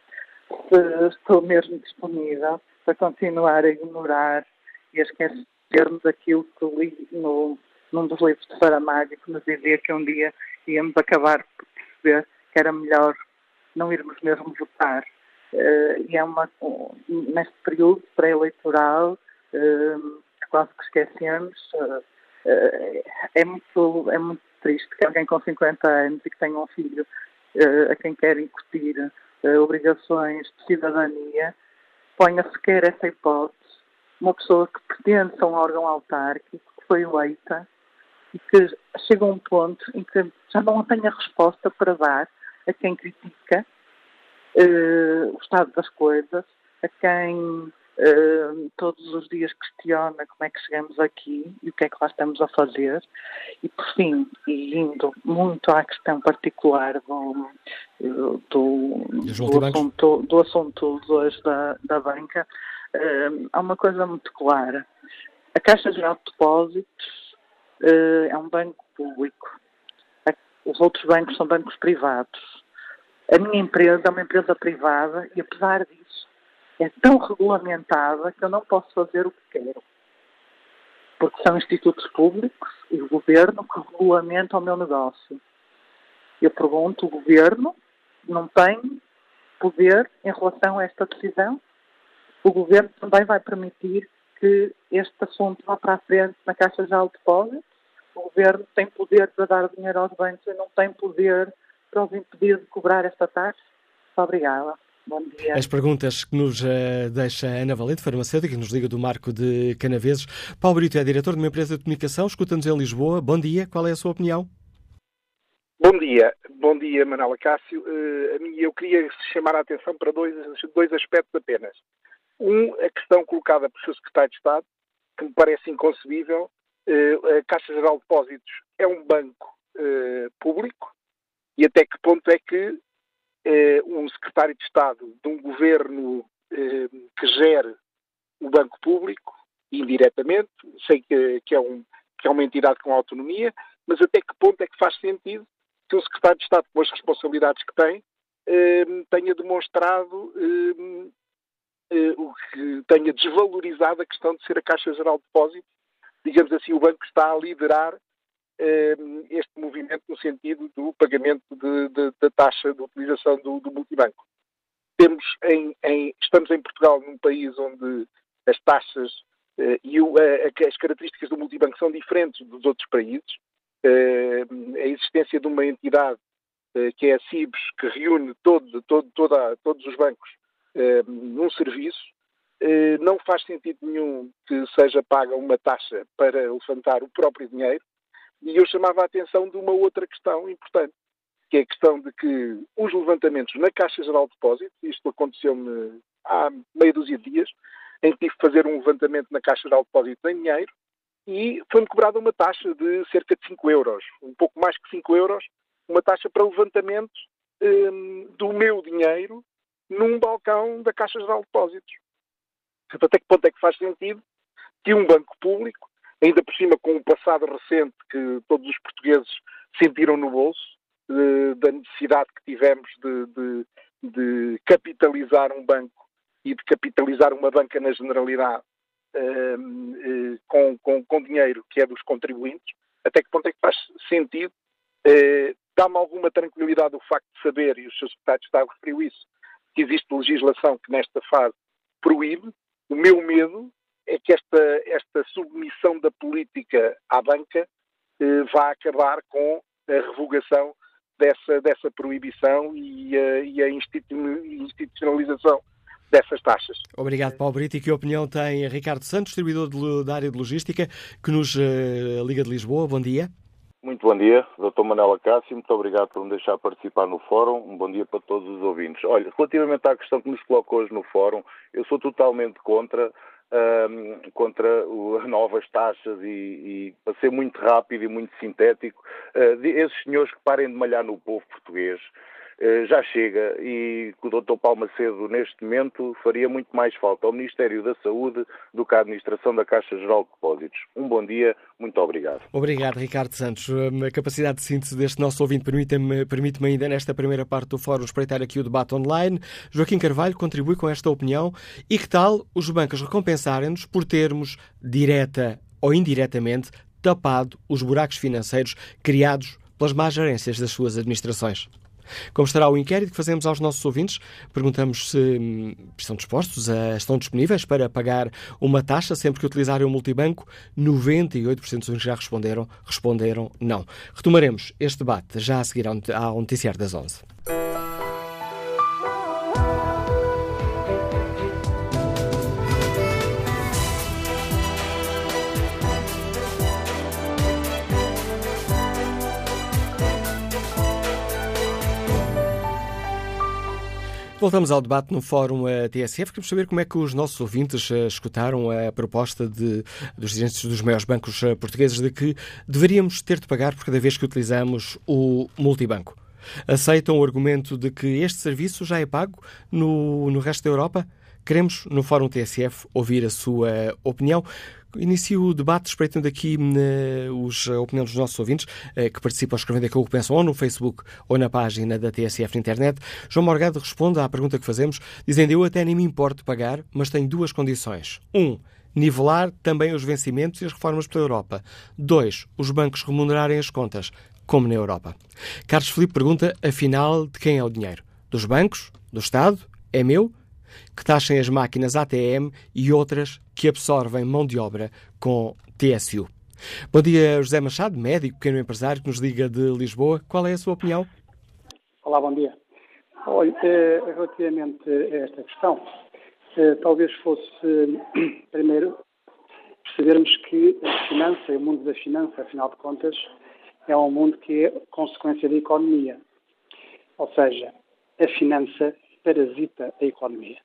estou mesmo disponível para continuar a ignorar e a esquecer-me daquilo que li no, num dos livros de Saramago que nos dizia que um dia íamos acabar por perceber que era melhor não irmos mesmo votar. Uh, e é uma, neste período pré-eleitoral, uh, quase que esquecemos, uh, é, muito, é muito triste que alguém com 50 anos e que tenha um filho a quem quer incutir obrigações de cidadania ponha sequer essa hipótese. Uma pessoa que pertence a um órgão autárquico, que foi eleita e que chega a um ponto em que já não tem a resposta para dar a quem critica uh, o estado das coisas, a quem uh, todos os dias questiona como é que chegamos aqui e o que é que lá estamos a fazer. E, por fim, e indo muito à questão particular do, do, do, assunto, do assunto de hoje da, da banca, uh, há uma coisa muito clara. A Caixa Geral de Depósitos é um banco público. Os outros bancos são bancos privados. A minha empresa é uma empresa privada e, apesar disso, é tão regulamentada que eu não posso fazer o que quero. Porque são institutos públicos e o governo que regulamentam o meu negócio. Eu pergunto, o governo não tem poder em relação a esta decisão? O governo também vai permitir que este assunto vá para a frente na Caixa de Depósitos? O governo tem poder para dar dinheiro aos bancos e não tem poder para os impedir de cobrar esta taxa? Muito obrigada. Bom dia. As perguntas que nos uh, deixa Ana Valente, farmacêutica, que nos liga do Marco de Canaveses. Paulo Brito é diretor de uma empresa de comunicação, escuta-nos em Lisboa. Bom dia, qual é a sua opinião? Bom dia, bom dia, Manela Cássio. A mim, eu queria chamar a atenção para dois, dois aspectos apenas. Um, a questão colocada pelo Sr. Secretário de Estado, que me parece inconcebível. Uh, a Caixa Geral de Depósitos é um banco público, e até que ponto é que eh, um secretário de Estado de um governo eh, que gere o banco público, indiretamente, sei que, que, é um, que é uma entidade com autonomia, mas até que ponto é que faz sentido que um secretário de Estado, com as responsabilidades que tem, eh, tenha demonstrado eh, eh, o que tenha desvalorizado a questão de ser a Caixa Geral de Depósitos, digamos assim, o banco está a liderar este movimento no sentido do pagamento da taxa de utilização do, do multibanco. Temos em, em, estamos em Portugal, num país onde as taxas uh, e o, as características do multibanco são diferentes dos outros países. Uh, a existência de uma entidade que é a CIBS, que reúne todo, todo, toda, todos os bancos num serviço, não faz sentido nenhum que seja paga uma taxa para levantar o próprio dinheiro, e eu chamava a atenção de uma outra questão importante, que é a questão de que os levantamentos na Caixa Geral de Depósitos, isto aconteceu-me há meia dúzia de dias, em que tive que fazer um levantamento na Caixa Geral de Depósitos em dinheiro e foi-me cobrada uma taxa de cerca de 5 euros, um pouco mais que 5 euros, uma taxa para levantamento um, do meu dinheiro num balcão da Caixa Geral de Depósitos. Até que ponto é que faz sentido que um banco público, ainda por cima com um passado recente que todos os portugueses sentiram no bolso, da necessidade que tivemos de, de, de, capitalizar um banco e de capitalizar uma banca na generalidade uh, uh, com, com, com, dinheiro que é dos contribuintes, até que ponto é que faz sentido? Uh, Dá-me alguma tranquilidade o facto de saber, e o Sr. Secretário de Estado referiu isso, que existe legislação que nesta fase proíbe. O meu medo é que esta, esta submissão da política à banca eh, vá acabar com a revogação dessa, dessa proibição e a, e a institucionalização dessas taxas. Obrigado, Paulo Brito. E que opinião tem Ricardo Santos, distribuidor de, da área de logística, que nos uh, liga de Lisboa? Bom dia. Muito bom dia, Dr. Manela Cássio, muito obrigado por me deixar participar no fórum. Um bom dia para todos os ouvintes. Olha, relativamente à questão que nos colocou hoje no fórum, eu sou totalmente contra um, contra as novas taxas e, e, para ser muito rápido e muito sintético, uh, esses senhores que parem de malhar no povo português, já chega e o Dr. Paulo Macedo, neste momento, faria muito mais falta ao Ministério da Saúde do que à Administração da Caixa Geral de Depósitos. Um bom dia, muito obrigado. Obrigado, Ricardo Santos. Hum, a capacidade de síntese deste nosso ouvinte permite-me permite ainda, nesta primeira parte do fórum, espreitar aqui o debate online. Joaquim Carvalho contribui com esta opinião. E que tal os bancos recompensarem-nos por termos, direta ou indiretamente, tapado os buracos financeiros criados pelas más gerências das suas administrações? Como estará o inquérito que fazemos aos nossos ouvintes? Perguntamos se hum, estão dispostos, a, estão disponíveis para pagar uma taxa sempre que utilizarem o multibanco. 98% dos já responderam, responderam não. Retomaremos este debate já a seguir ao noticiário das 11. Voltamos ao debate no Fórum eh, TSF. Queremos saber como é que os nossos ouvintes eh, escutaram a proposta de, dos dirigentes dos maiores bancos eh, portugueses de que deveríamos ter de pagar por cada vez que utilizamos o multibanco. Aceitam o argumento de que este serviço já é pago no, no resto da Europa? Queremos, no Fórum TSF, ouvir a sua opinião. Inicio o debate espreitando aqui uh, os, a opinião dos nossos ouvintes uh, que participam escrevendo aquilo que pensam ou no Facebook ou na página da TSF na internet. João Morgado responde à pergunta que fazemos, dizendo: Eu até nem me importo pagar, mas tenho duas condições. Um, nivelar também os vencimentos e as reformas pela Europa. Dois, os bancos remunerarem as contas, como na Europa. Carlos Filipe pergunta: afinal, de quem é o dinheiro? Dos bancos? Do Estado? É meu? Que taxem as máquinas ATM e outras que absorvem mão de obra com TSU. Bom dia, José Machado, médico, pequeno empresário que nos liga de Lisboa. Qual é a sua opinião? Olá, bom dia. Olha, eh, relativamente a esta questão, eh, talvez fosse primeiro percebermos que a finança, o mundo da finança, afinal de contas, é um mundo que é consequência da economia. Ou seja, a finança parasita a economia.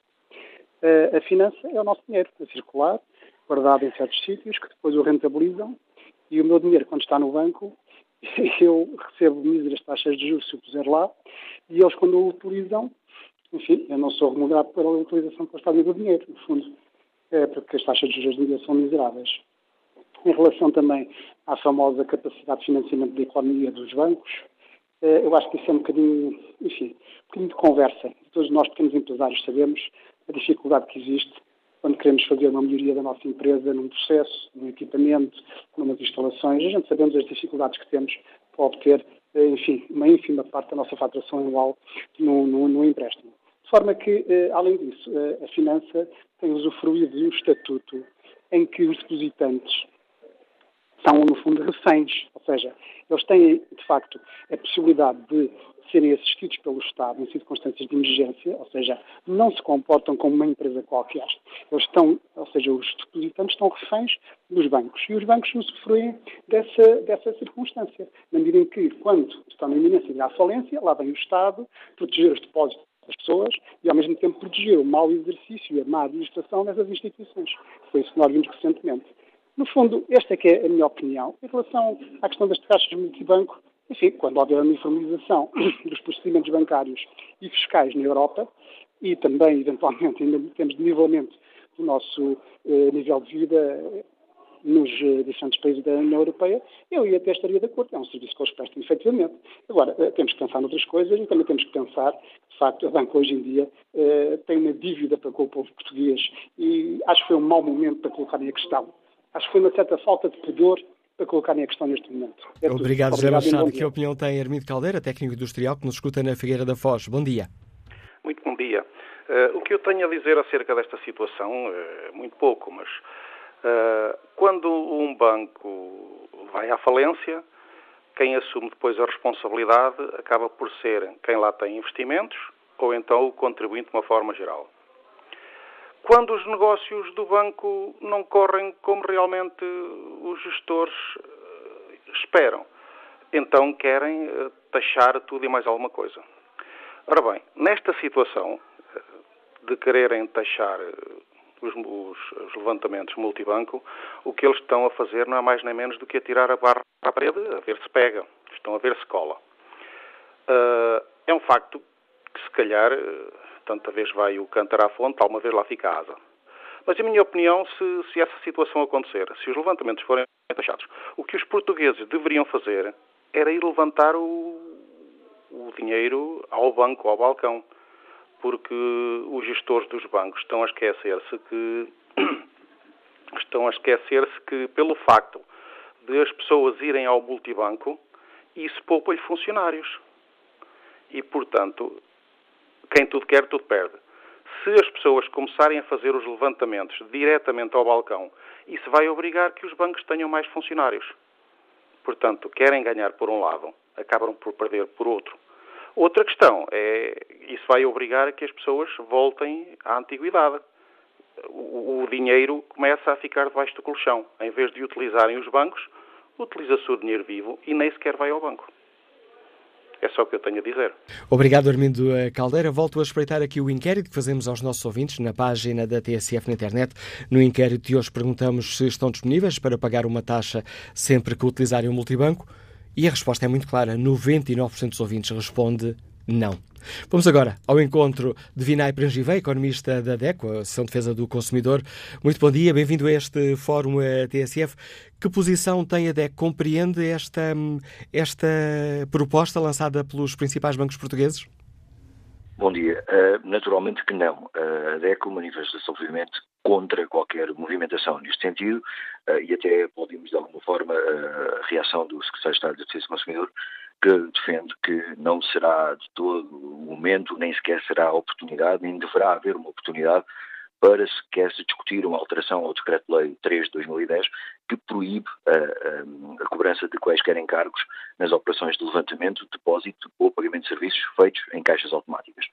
A finança é o nosso dinheiro a circular, guardado em certos sítios, que depois o rentabilizam, e o meu dinheiro, quando está no banco, eu recebo míseras taxas de juros se o puser lá, e eles, quando o utilizam, enfim, eu não sou remunerado pela utilização que eles do dinheiro, no fundo, é porque as taxas de juros de são miseráveis. Em relação também à famosa capacidade de financiamento da economia dos bancos, eu acho que isso é um bocadinho, enfim, um bocadinho de conversa. Todos nós, pequenos empresários, sabemos a dificuldade que existe quando queremos fazer uma melhoria da nossa empresa num processo, num equipamento, numas instalações. A gente sabemos as dificuldades que temos para obter, eh, enfim, uma ínfima parte da nossa faturação anual no, no, no empréstimo. De forma que, eh, além disso, a finança tem usufruído de um estatuto em que os depositantes são, no fundo, reféns. Ou seja, eles têm, de facto, a possibilidade de serem assistidos pelo Estado em circunstâncias de emergência, ou seja, não se comportam como uma empresa qualquer. Eles estão, ou seja, os depositantes estão reféns dos bancos e os bancos usufruem dessa, dessa circunstância, na medida em que, quando estão na iminência de falência, lá vem o Estado proteger os depósitos das pessoas e, ao mesmo tempo, proteger o mau exercício e a má administração dessas instituições. Foi isso que nós vimos recentemente. No fundo, esta é que é a minha opinião. Em relação à questão das taxas de multibanco, enfim, quando houver a uniformização dos procedimentos bancários e fiscais na Europa e também, eventualmente, em termos de nivelamento do nosso eh, nível de vida nos eh, diferentes países da União Europeia, eu até estaria de acordo. É um serviço que eles prestam, efetivamente. Agora, eh, temos que pensar noutras coisas e também temos que pensar, de facto, a banca hoje em dia eh, tem uma dívida para com o povo português e acho que foi um mau momento para colocarem a questão. Acho que foi uma certa falta de pudor para colocarem a questão neste momento. É Obrigado, José Machado. Que opinião tem Hermídio Caldeira, técnico industrial, que nos escuta na Figueira da Foz? Bom dia. Muito bom dia. Uh, o que eu tenho a dizer acerca desta situação é uh, muito pouco, mas uh, quando um banco vai à falência, quem assume depois a responsabilidade acaba por ser quem lá tem investimentos ou então o contribuinte de uma forma geral quando os negócios do banco não correm como realmente os gestores eh, esperam. Então querem eh, taxar tudo e mais alguma coisa. Ora bem, nesta situação eh, de quererem taxar os, os, os, levantamentos multibanco, o que eles estão a fazer não é mais nem menos do que a tirar a barra à parede, a ver se pega. Estão a ver se cola. É um facto que, se calhar, tanta vez vai o cantar à fonte, alguma vez lá fica a asa. Mas, em minha opinião, se, se essa situação acontecer, se os levantamentos forem taxados, o que os portugueses deveriam fazer era ir levantar o, o dinheiro ao banco, ao balcão, porque os gestores dos bancos estão a esquecer-se que estão a esquecer-se que pelo facto de as pessoas irem ao multibanco, isso poupa-lhe funcionários. E, portanto, quem tudo quer, tudo perde. Se as pessoas começarem a fazer os levantamentos diretamente ao balcão, isso vai obrigar que os bancos tenham mais funcionários. Portanto, querem ganhar por um lado, acabam por perder por outro. Outra questão é, isso vai obrigar a que as pessoas voltem à antiguidade. O, o dinheiro começa a ficar debaixo do colchão. Em vez de utilizarem os bancos, utiliza-se o dinheiro vivo e nem sequer vai ao banco. É só o que eu tenho a dizer. Obrigado, Armindo Caldeira. Volto a espreitar aqui o inquérito que fazemos aos nossos ouvintes na página da TSF na internet. No inquérito de hoje perguntamos se estão disponíveis para pagar uma taxa sempre que utilizarem o multibanco. E a resposta é muito clara: 99% dos ouvintes responde não. Vamos agora ao encontro de Vinay Prangivei, economista da DECO, a Associação de Defesa do Consumidor. Muito bom dia, bem-vindo a este Fórum TSF. Que posição tem a DECO? Compreende esta, esta proposta lançada pelos principais bancos portugueses? Bom dia. Uh, naturalmente que não. Uh, a DECO manifesta-se, obviamente, contra qualquer movimentação neste sentido uh, e até podemos, de alguma forma, a reação do Secretário de Estado de Defesa do Consumidor que defende que não será de todo o momento, nem sequer será a oportunidade, nem deverá haver uma oportunidade para sequer se discutir uma alteração ao Decreto-Lei 3 de 2010 que proíbe a, a, a, cobrança de quaisquer encargos nas operações de levantamento, depósito ou pagamento de serviços feitos em caixas automáticas.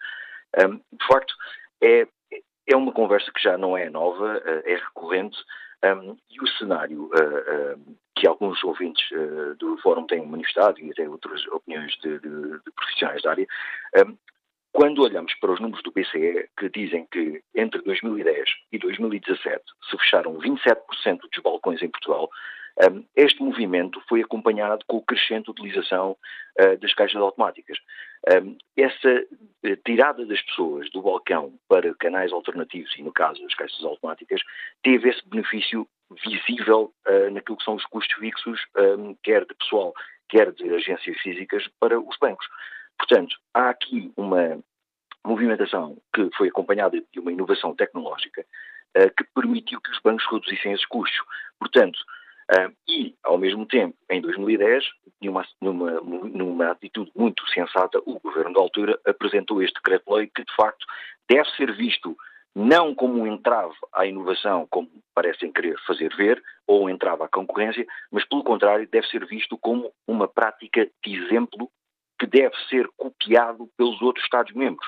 Um, de facto, é, é uma conversa que já não é nova, é recorrente um, e o cenário uh, uh, que alguns ouvintes uh, do Fórum têm manifestado e até outras opiniões de, de, de profissionais da área, um, quando olhamos para os números do BCE, que dizem que entre 2010 e 2017 se fecharam 27% dos balcões em Portugal, este movimento foi acompanhado com o crescente utilização uh, das caixas automáticas. Essa uh, tirada das pessoas do balcão para canais alternativos, e no caso as caixas automáticas, teve esse benefício visível uh, naquilo que são os custos fixos, quer de pessoal, quer de agências físicas, para os bancos. Portanto, há aqui uma movimentação que foi acompanhada de uma inovação tecnológica que permitiu que os bancos reduzissem esses custos. Portanto, Uh, e, ao mesmo tempo, em 2010, numa, numa, numa atitude muito sensata, o governo da altura apresentou este decreto-lei que, de facto, deve ser visto não como um entrave à inovação, como parecem querer fazer ver, ou um entrave à concorrência, mas, pelo contrário, deve ser visto como uma prática de exemplo que deve ser copiado pelos outros Estados-membros.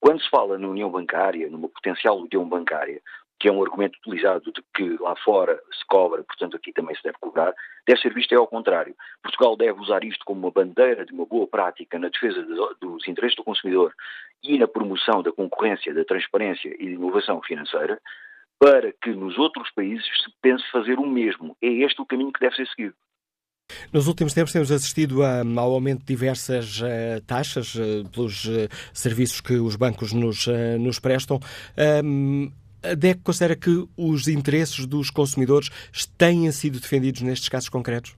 Quando se fala na União Bancária, numa potencial União Bancária, que é um argumento utilizado de que lá fora se cobra, portanto aqui também se deve cobrar, deve ser visto é ao contrário. Portugal deve usar isto como uma bandeira de uma boa prática na defesa dos interesses do consumidor e na promoção da concorrência, da transparência e da inovação financeira, para que nos outros países se pense fazer o mesmo. É este o caminho que deve ser seguido. Nos últimos tempos temos assistido a, ao aumento de diversas uh, taxas uh, pelos serviços que os bancos nos, nos prestam. A DEC considera que os interesses dos consumidores têm sido defendidos nestes casos concretos?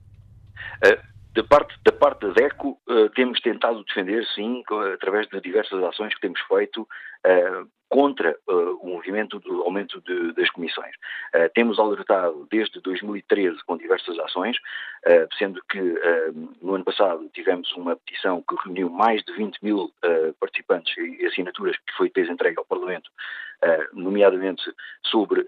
Da parte, da parte da DECO, uh, temos tentado defender, sim, através de diversas ações que temos feito uh, contra uh, o movimento do aumento de, das comissões. temos alertado desde 2013 com diversas ações, sendo que no ano passado tivemos uma petição que reuniu mais de 20 mil participantes e assinaturas que foi depois entregue ao Parlamento, nomeadamente sobre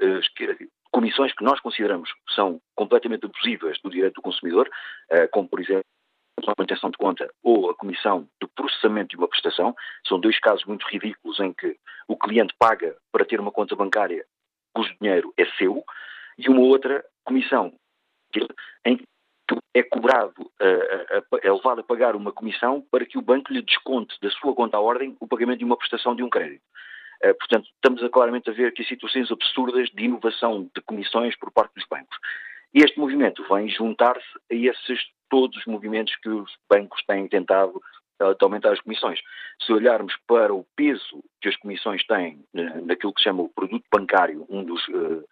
comissões que nós consideramos são completamente abusivas do direito do consumidor, eh, como, por exemplo, a manutenção de conta ou a comissão do processamento de uma prestação. São dois casos muito ridículos em que o cliente paga para ter uma conta bancária cujo dinheiro é seu, e uma outra comissão em que é cobrado, eh, é levado a pagar uma comissão para que o banco lhe desconte da sua conta à ordem o pagamento de uma prestação de um crédito. Eh, portanto, estamos a claramente a ver aqui situações absurdas de inovação de comissões por parte dos bancos. Este movimento vem juntar-se a esses todos os movimentos que os bancos têm tentado uh, de aumentar as comissões. Se olharmos para o peso que as comissões têm uh, naquilo que se chama o produto bancário, um dos uh,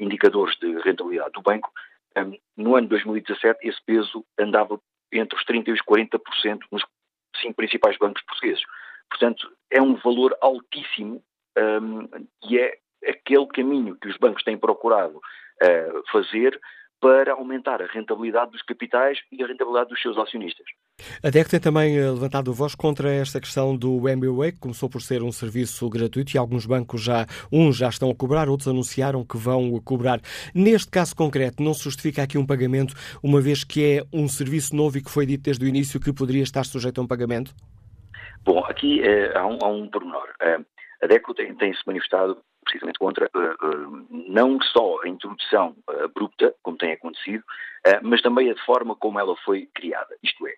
indicadores de rentabilidade do banco, um, no ano de 2017 esse peso andava entre os 30% e os 40% nos cinco principais bancos portugueses. Portanto, é um valor altíssimo um, e é aquele caminho que os bancos têm procurado uh, fazer para aumentar a rentabilidade dos capitais e a rentabilidade dos seus acionistas. A DEC tem também eh, levantado voz contra esta questão do MBWay, que começou por ser um serviço gratuito e alguns bancos já, uns já estão a cobrar, outros anunciaram que vão cobrar. Neste caso concreto, não se justifica aqui um pagamento, uma vez que é um serviço novo e que foi dito desde o início que poderia estar sujeito a um pagamento? Bom, aqui uh, há, um, há um pormenor. Uh, a DECO tem, tem se manifestado precisamente contra uh, uh, não só a introdução uh, abrupta, como tem acontecido, mas também a forma como ela foi criada. Isto é,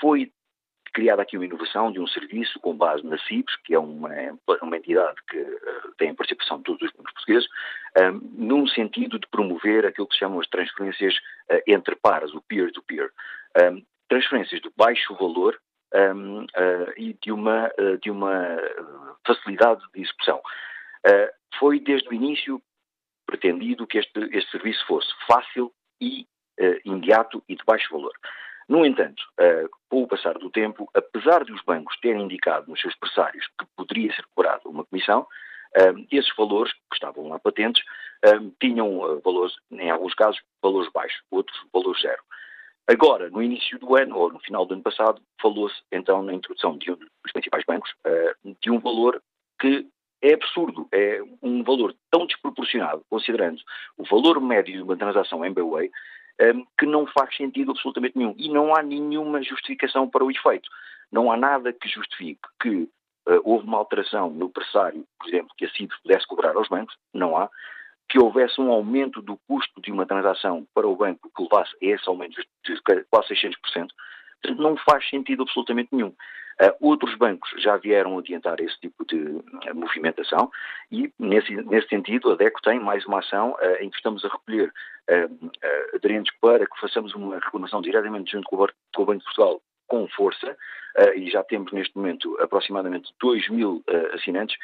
foi criada aqui uma inovação de um serviço com base na CIBS, que é uma, uma entidade que tem a participação de todos os portugueses, num sentido de promover aquilo que se chamam as transferências entre pares, o peer-to-peer. -peer. transferências de baixo valor um, uh, e de uma, uh, de uma facilidade de execução. Uh, foi desde o início pretendido que este, este serviço fosse fácil e imediato e de baixo valor. No entanto, com o passar do tempo, apesar de os bancos terem indicado nos seus pressários que poderia ser cobrada uma comissão, esses valores, que estavam lá patentes, tinham valores, em alguns casos, valores baixos, outros valores zero. Agora, no início do ano, ou no final do ano passado, falou-se então na introdução de um dos principais bancos uh, de um valor que é absurdo, é um valor tão desproporcionado, considerando o valor médio de uma transação MBWay, um, eh, que não faz sentido absolutamente nenhum. E não há nenhuma justificação para o efeito. Não há nada que justifique que uh, houve uma alteração no pressário, por exemplo, que a CID pudesse cobrar aos bancos, não há que houvesse um aumento do custo de uma transação para o banco que levasse a esse aumento de quase 600%, portanto, não faz sentido absolutamente nenhum. Uh, outros bancos já vieram adiantar esse tipo de uh, movimentação e, nesse, nesse, sentido, a DECO tem mais uma ação uh, em que estamos a recolher aderentes para que façamos uma reclamação diretamente junto com o, com o Banco de Portugal com força, e já temos neste momento aproximadamente 2 mil assinantes,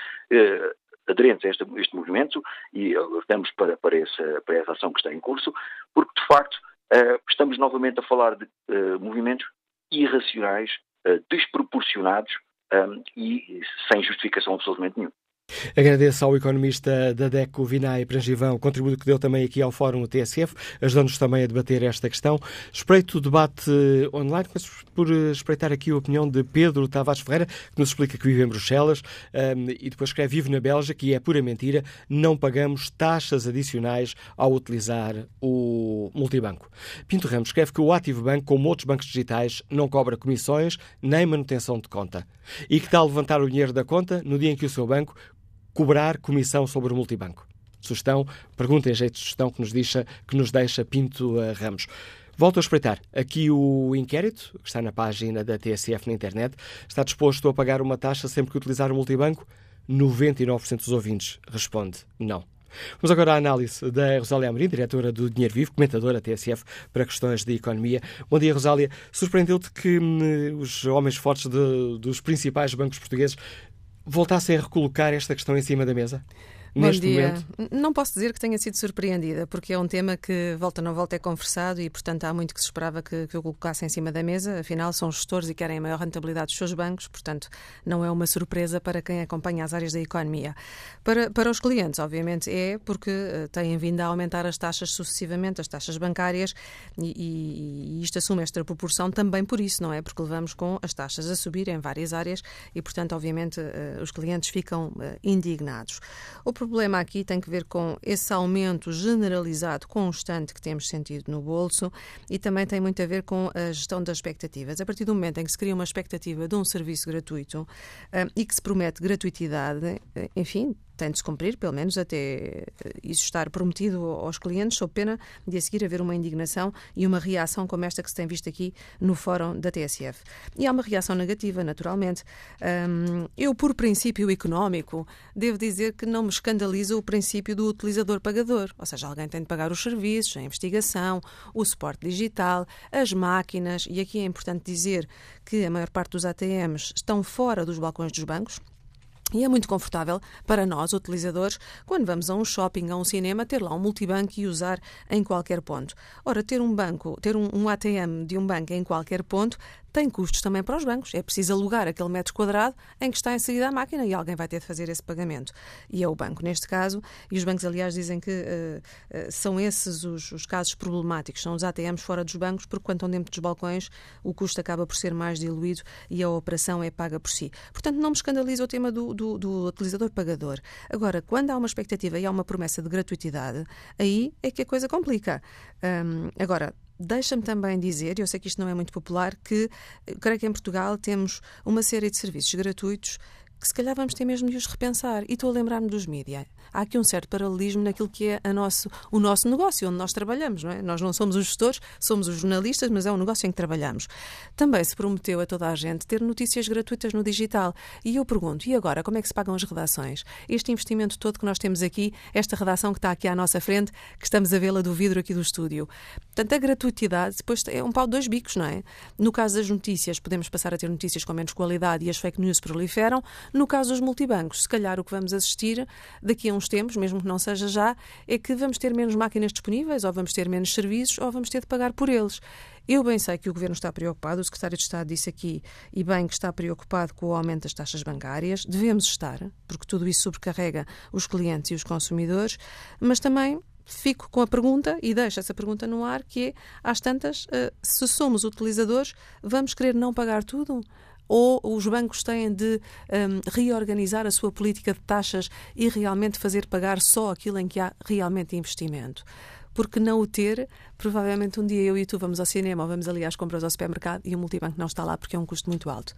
aderentes a este, este movimento e alertamos para, para, essa, para essa ação que está em curso, porque de facto uh, estamos novamente a falar de uh, movimentos irracionais, uh, desproporcionados e sem justificação absolutamente nenhuma. Agradeço ao economista da DECO, Vinay Prangivão, o contributo que deu também aqui ao Fórum TSF, ajudando-nos também a debater esta questão. Espreito o debate online, começo por espreitar aqui a opinião de Pedro Tavares Ferreira, que nos explica que vive em Bruxelas um, e depois escreve vive na Bélgica e é pura mentira, não pagamos taxas adicionais ao utilizar o multibanco. Pinto Ramos escreve que o Ativo Banco, como outros bancos digitais, não cobra comissões nem manutenção de conta. E que tal levantar o dinheiro da conta no dia em que o seu banco cobrar comissão sobre o multibanco. Sugestão, pergunta em jeito de sugestão que nos deixa, que nos deixa Pinto uh, Ramos. Volto a espreitar. Aqui o inquérito, que está na página da TSF na internet, está disposto a pagar uma taxa sempre que utilizar o multibanco? 99% dos ouvintes responde não. Vamos agora à análise da Rosália Amorim, diretora do Dinheiro Vivo, comentadora TSF para questões de economia. Bom dia, Rosália. Surpreendeu-te que hum, os homens fortes de, dos principais bancos portugueses voltassem a recolocar esta questão em cima da mesa? Neste Bom dia. momento? Não posso dizer que tenha sido surpreendida, porque é um tema que volta não volta é conversado e, portanto, há muito que se esperava que, que eu colocasse em cima da mesa. Afinal, são gestores e querem a maior rentabilidade dos seus bancos, portanto, não é uma surpresa para quem acompanha as áreas da economia. Para, para os clientes, obviamente, é porque uh, têm vindo a aumentar as taxas sucessivamente, as taxas bancárias, e, e, e isto assume esta proporção também por isso, não é? Porque levamos com as taxas a subir em várias áreas e, portanto, obviamente, uh, os clientes ficam uh, indignados. O problema aqui tem que ver com esse aumento generalizado, constante que temos sentido no bolso e também tem muito a ver com a gestão das expectativas. A partir do momento em que se cria uma expectativa de um serviço gratuito e que se promete gratuitidade, eh, enfim, tem de se cumprir, pelo menos até eh, isso estar prometido aos clientes, sob pena de a seguir haver uma indignação e uma reação como esta que se tem visto aqui no fórum da TSF. E há uma reação negativa, naturalmente. Um, eu, por princípio económico, devo dizer que não me escandaliza o princípio do utilizador-pagador, ou seja, alguém tem de pagar os serviços, a investigação, o suporte digital, as máquinas, e aqui é importante dizer que a maior parte dos ATMs estão fora dos balcões dos bancos, e é muito confortável para nós, utilizadores, quando vamos a um shopping, a um cinema, ter lá um multibanco e usar em qualquer ponto. Ora, ter um banco, ter um, um ATM de um banco em qualquer ponto tem custos também para os bancos. É preciso alugar aquele metro quadrado em que está inserida a máquina e alguém vai ter de fazer esse pagamento. E é o banco, neste caso, e os bancos, aliás, dizem que uh, uh, são esses os, os, casos problemáticos, são os ATMs fora dos bancos, porque quando estão dentro dos balcões o custo acaba por ser mais diluído e a operação é paga por si. Portanto, não me escandaliza o tema do, do, do utilizador-pagador. Agora, quando há uma expectativa e há uma promessa de gratuitidade, aí é que a coisa complica. Um, agora, Deixa-me também dizer, e eu sei que isto não é muito popular, que creio que em Portugal temos uma série de serviços gratuitos que se calhar vamos ter mesmo de os repensar. E estou a lembrar-me dos mídias. Há aqui um certo paralelismo naquilo que é a nosso, o nosso negócio, onde nós trabalhamos. Não é? Nós não somos os gestores, somos os jornalistas, mas é um negócio em que trabalhamos. Também se prometeu a toda a gente ter notícias gratuitas no digital. E eu pergunto, e agora, como é que se pagam as redações? Este investimento todo que nós temos aqui, esta redação que está aqui à nossa frente, que estamos a vê-la do vidro aqui do estúdio. Portanto, a gratuitidade depois é um pau de dois bicos, não é? No caso das notícias, podemos passar a ter notícias com menos qualidade e as fake news proliferam. No caso dos multibancos, se calhar o que vamos assistir daqui a uns tempos, mesmo que não seja já, é que vamos ter menos máquinas disponíveis, ou vamos ter menos serviços, ou vamos ter de pagar por eles. Eu bem sei que o Governo está preocupado, o Secretário de Estado disse aqui, e bem que está preocupado com o aumento das taxas bancárias. Devemos estar, porque tudo isso sobrecarrega os clientes e os consumidores, mas também fico com a pergunta e deixo essa pergunta no ar, que é, às tantas, eh, se somos utilizadores, vamos querer não pagar tudo? Ou os bancos têm de um, reorganizar a sua política de taxas e realmente fazer pagar só aquilo em que há realmente investimento? porque não o ter, provavelmente um dia eu e tu vamos ao cinema ou vamos ali às compras ao supermercado e o multibanco não está lá porque é um custo muito alto.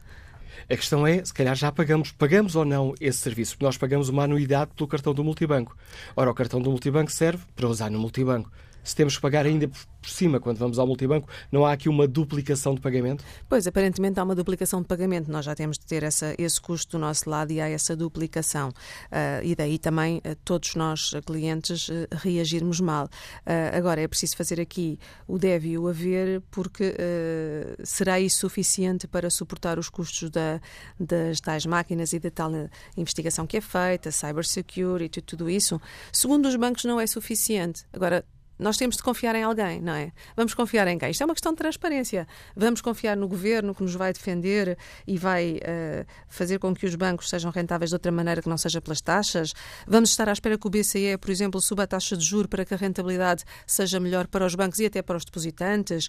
A questão é, se calhar já pagamos, pagamos ou não esse serviço, porque nós pagamos uma anuidade pelo cartão do multibanco. Ora, o cartão do multibanco serve para usar no multibanco se temos que pagar ainda por cima quando vamos ao multibanco, não há aqui uma duplicação de pagamento? Pois, aparentemente há uma duplicação de pagamento. Nós já temos de ter essa, esse custo do nosso lado e há essa duplicação. Uh, e daí também uh, todos nós, clientes, uh, reagirmos mal. agora, é preciso fazer aqui o deve e o haver, porque será isso suficiente para suportar os custos da, das tais máquinas e da tal investigação que é feita, cybersecurity, tudo isso? Segundo os bancos, não é suficiente. Agora, nós temos de confiar em alguém, não é? Vamos confiar em quem? Isto é uma questão de transparência. Vamos confiar no governo que nos vai defender e vai uh, fazer com que os bancos sejam rentáveis de outra maneira que não seja pelas taxas? Vamos estar à espera que o BCE, por exemplo, suba a taxa de juro para que a rentabilidade seja melhor para os bancos e até para os depositantes?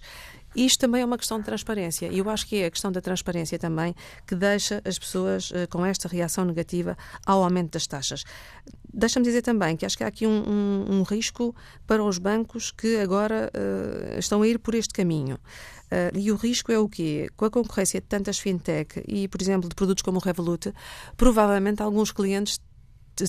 Isto também é uma questão de transparência e eu acho que é a questão da transparência também que deixa as pessoas uh, com esta reação negativa ao aumento das taxas. Deixa-me dizer também que acho que há aqui um, um, um risco para os bancos que agora uh, estão a ir por este caminho. Uh, e o risco é o quê? Com a concorrência de tantas fintech e, por exemplo, de produtos como o Revolut, provavelmente alguns clientes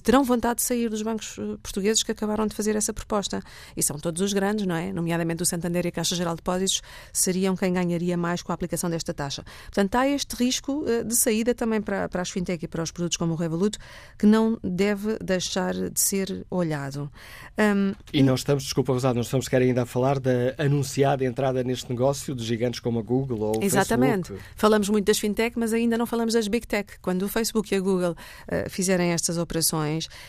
terão vontade de sair dos bancos eh, portugueses que acabaram de fazer essa proposta. E são todos os grandes, não é? Nomeadamente o Santander e a Caixa Geral de Depósitos seriam quem ganharia mais com a aplicação desta taxa. Portanto, há este risco eh, de saída também para, para as fintech e para os produtos como o Revolut, que não deve deixar de ser olhado. Um, e não estamos, desculpa, Rosado, não estamos sequer ainda a falar da anunciada entrada neste negócio de gigantes como a Google ou o Exatamente. Facebook. Falamos muito das fintech, mas ainda não falamos das big tech. Quando o Facebook e a Google uh, fizerem estas operações,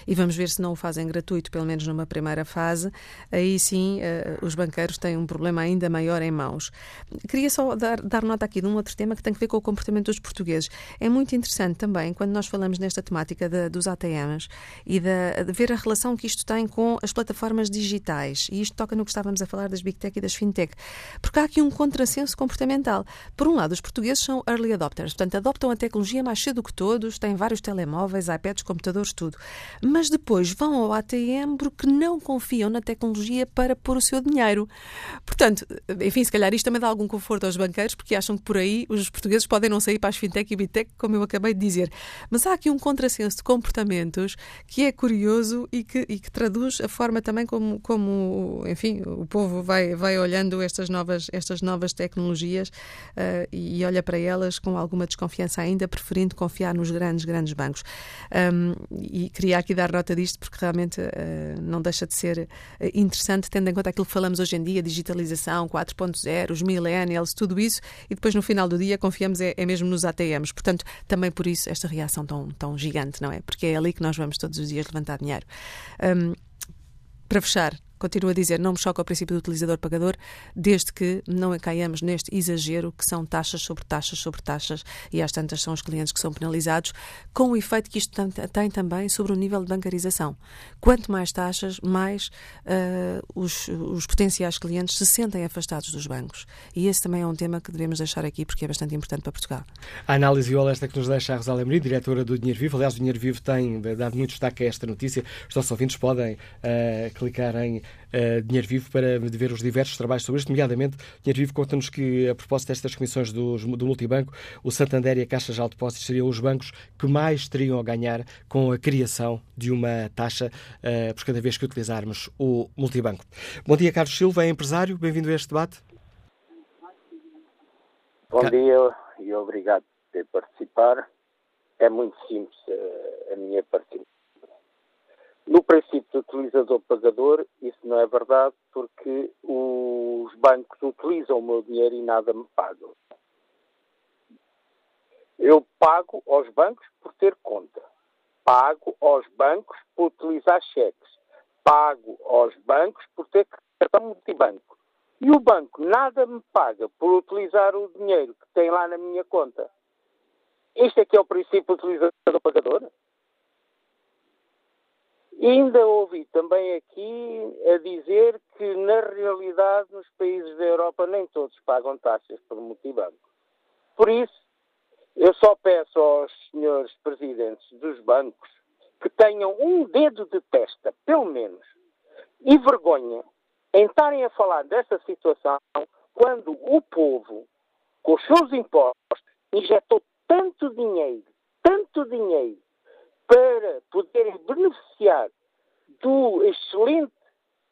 e vamos ver se não o fazem gratuito, pelo menos numa primeira fase, aí sim uh, os banqueiros têm um problema ainda maior em mãos. Queria só dar, dar nota aqui de um outro tema que tem a ver com o comportamento dos portugueses. É muito interessante também, quando nós falamos nesta temática de, dos ATMs e de, de, ver a relação que isto tem com as plataformas digitais, e isto toca no que estávamos a falar das Big Tech e das Fintech, porque há aqui um contrassenso comportamental. Por um lado, os portugueses são early adopters, portanto, adoptam a tecnologia mais cedo que todos, têm vários telemóveis, iPads, computadores, tudo mas depois vão ao ATM porque não confiam na tecnologia para pôr o seu dinheiro. Portanto, enfim, se calhar isto também dá algum conforto aos banqueiros porque acham que por aí os portugueses podem não sair para as fintech e bitech, como eu acabei de dizer. Mas há aqui um contrassenso de comportamentos que é curioso e que, e que traduz a forma também como, como, enfim, o povo vai, vai olhando estas novas, estas novas tecnologias uh, e olha para elas com alguma desconfiança ainda, preferindo confiar nos grandes, grandes bancos. Um, e queria aqui dar nota disto porque realmente uh, não deixa de ser uh, interessante, tendo em conta aquilo que falamos hoje em dia, digitalização 4.0, os millennials, tudo isso, e depois no final do dia confiamos é, é, mesmo nos ATMs. Portanto, também por isso esta reação tão, tão gigante, não é? Porque é ali que nós vamos todos os dias levantar dinheiro. Um, para fechar, Continuo a dizer, não me choca o princípio do utilizador-pagador, desde que não caiamos neste exagero que são taxas sobre taxas sobre taxas e às tantas são os clientes que são penalizados, com o efeito que isto tem também sobre o nível de bancarização. Quanto mais taxas, mais uh, os, os potenciais clientes se sentem afastados dos bancos. E esse também é um tema que devemos deixar aqui porque é bastante importante para Portugal. A análise viola esta que nos deixa a Rosália Amorim, diretora do Dinheiro Vivo. Aliás, o Dinheiro Vivo tem dado muito destaque a esta notícia. Os nossos ouvintes podem uh, clicar em uh, Dinheiro Vivo para ver os diversos trabalhos sobre isto, nomeadamente Dinheiro Vivo conta-nos que, a propósito destas comissões do, do multibanco, o Santander e a Caixa de Depósitos seriam os bancos que mais teriam a ganhar com a criação de uma taxa uh, por cada vez que utilizarmos o multibanco. Bom dia, Carlos Silva, é empresário, bem-vindo a este debate. Bom dia e obrigado por participar. É muito simples uh, a minha participação no princípio do utilizador-pagador, isso não é verdade, porque os bancos utilizam o meu dinheiro e nada me pagam. Eu pago aos bancos por ter conta. Pago aos bancos por utilizar cheques. Pago aos bancos por ter cartão multibanco. E o banco nada me paga por utilizar o dinheiro que tem lá na minha conta. Este é que é o princípio do Ainda ouvi também aqui a dizer que, na realidade, nos países da Europa nem todos pagam taxas por multibanco. Por isso, eu só peço aos senhores presidentes dos bancos que tenham um dedo de testa, pelo menos, e vergonha em estarem a falar dessa situação quando o povo, com os seus impostos, injetou tanto dinheiro, tanto dinheiro para poderem beneficiar do excelente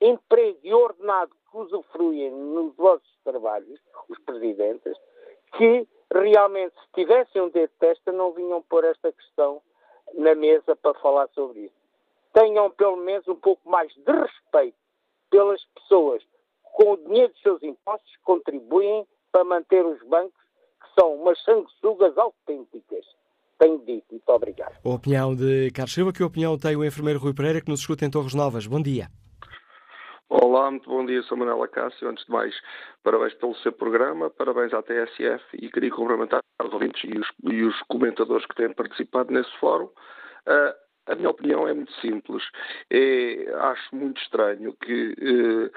emprego e ordenado que usufruem nos vossos trabalhos, os presidentes, que realmente, se tivessem um dedo de testa, não vinham pôr esta questão na mesa para falar sobre isso. Tenham pelo menos um pouco mais de respeito pelas pessoas com o dinheiro dos seus impostos contribuem para manter os bancos, que são umas sanguessugas autênticas tenho dito. Muito obrigado. A opinião de Carlos Silva, que opinião tem o enfermeiro Rui Pereira, que nos escuta em Torres Novas. Bom dia. Olá, muito bom dia, sou Manuela Cássio. Antes de mais, parabéns pelo seu programa, parabéns à TSF e queria cumprimentar os ouvintes e os, e os comentadores que têm participado nesse fórum. Uh, a minha opinião é muito simples. É, acho muito estranho que, uh,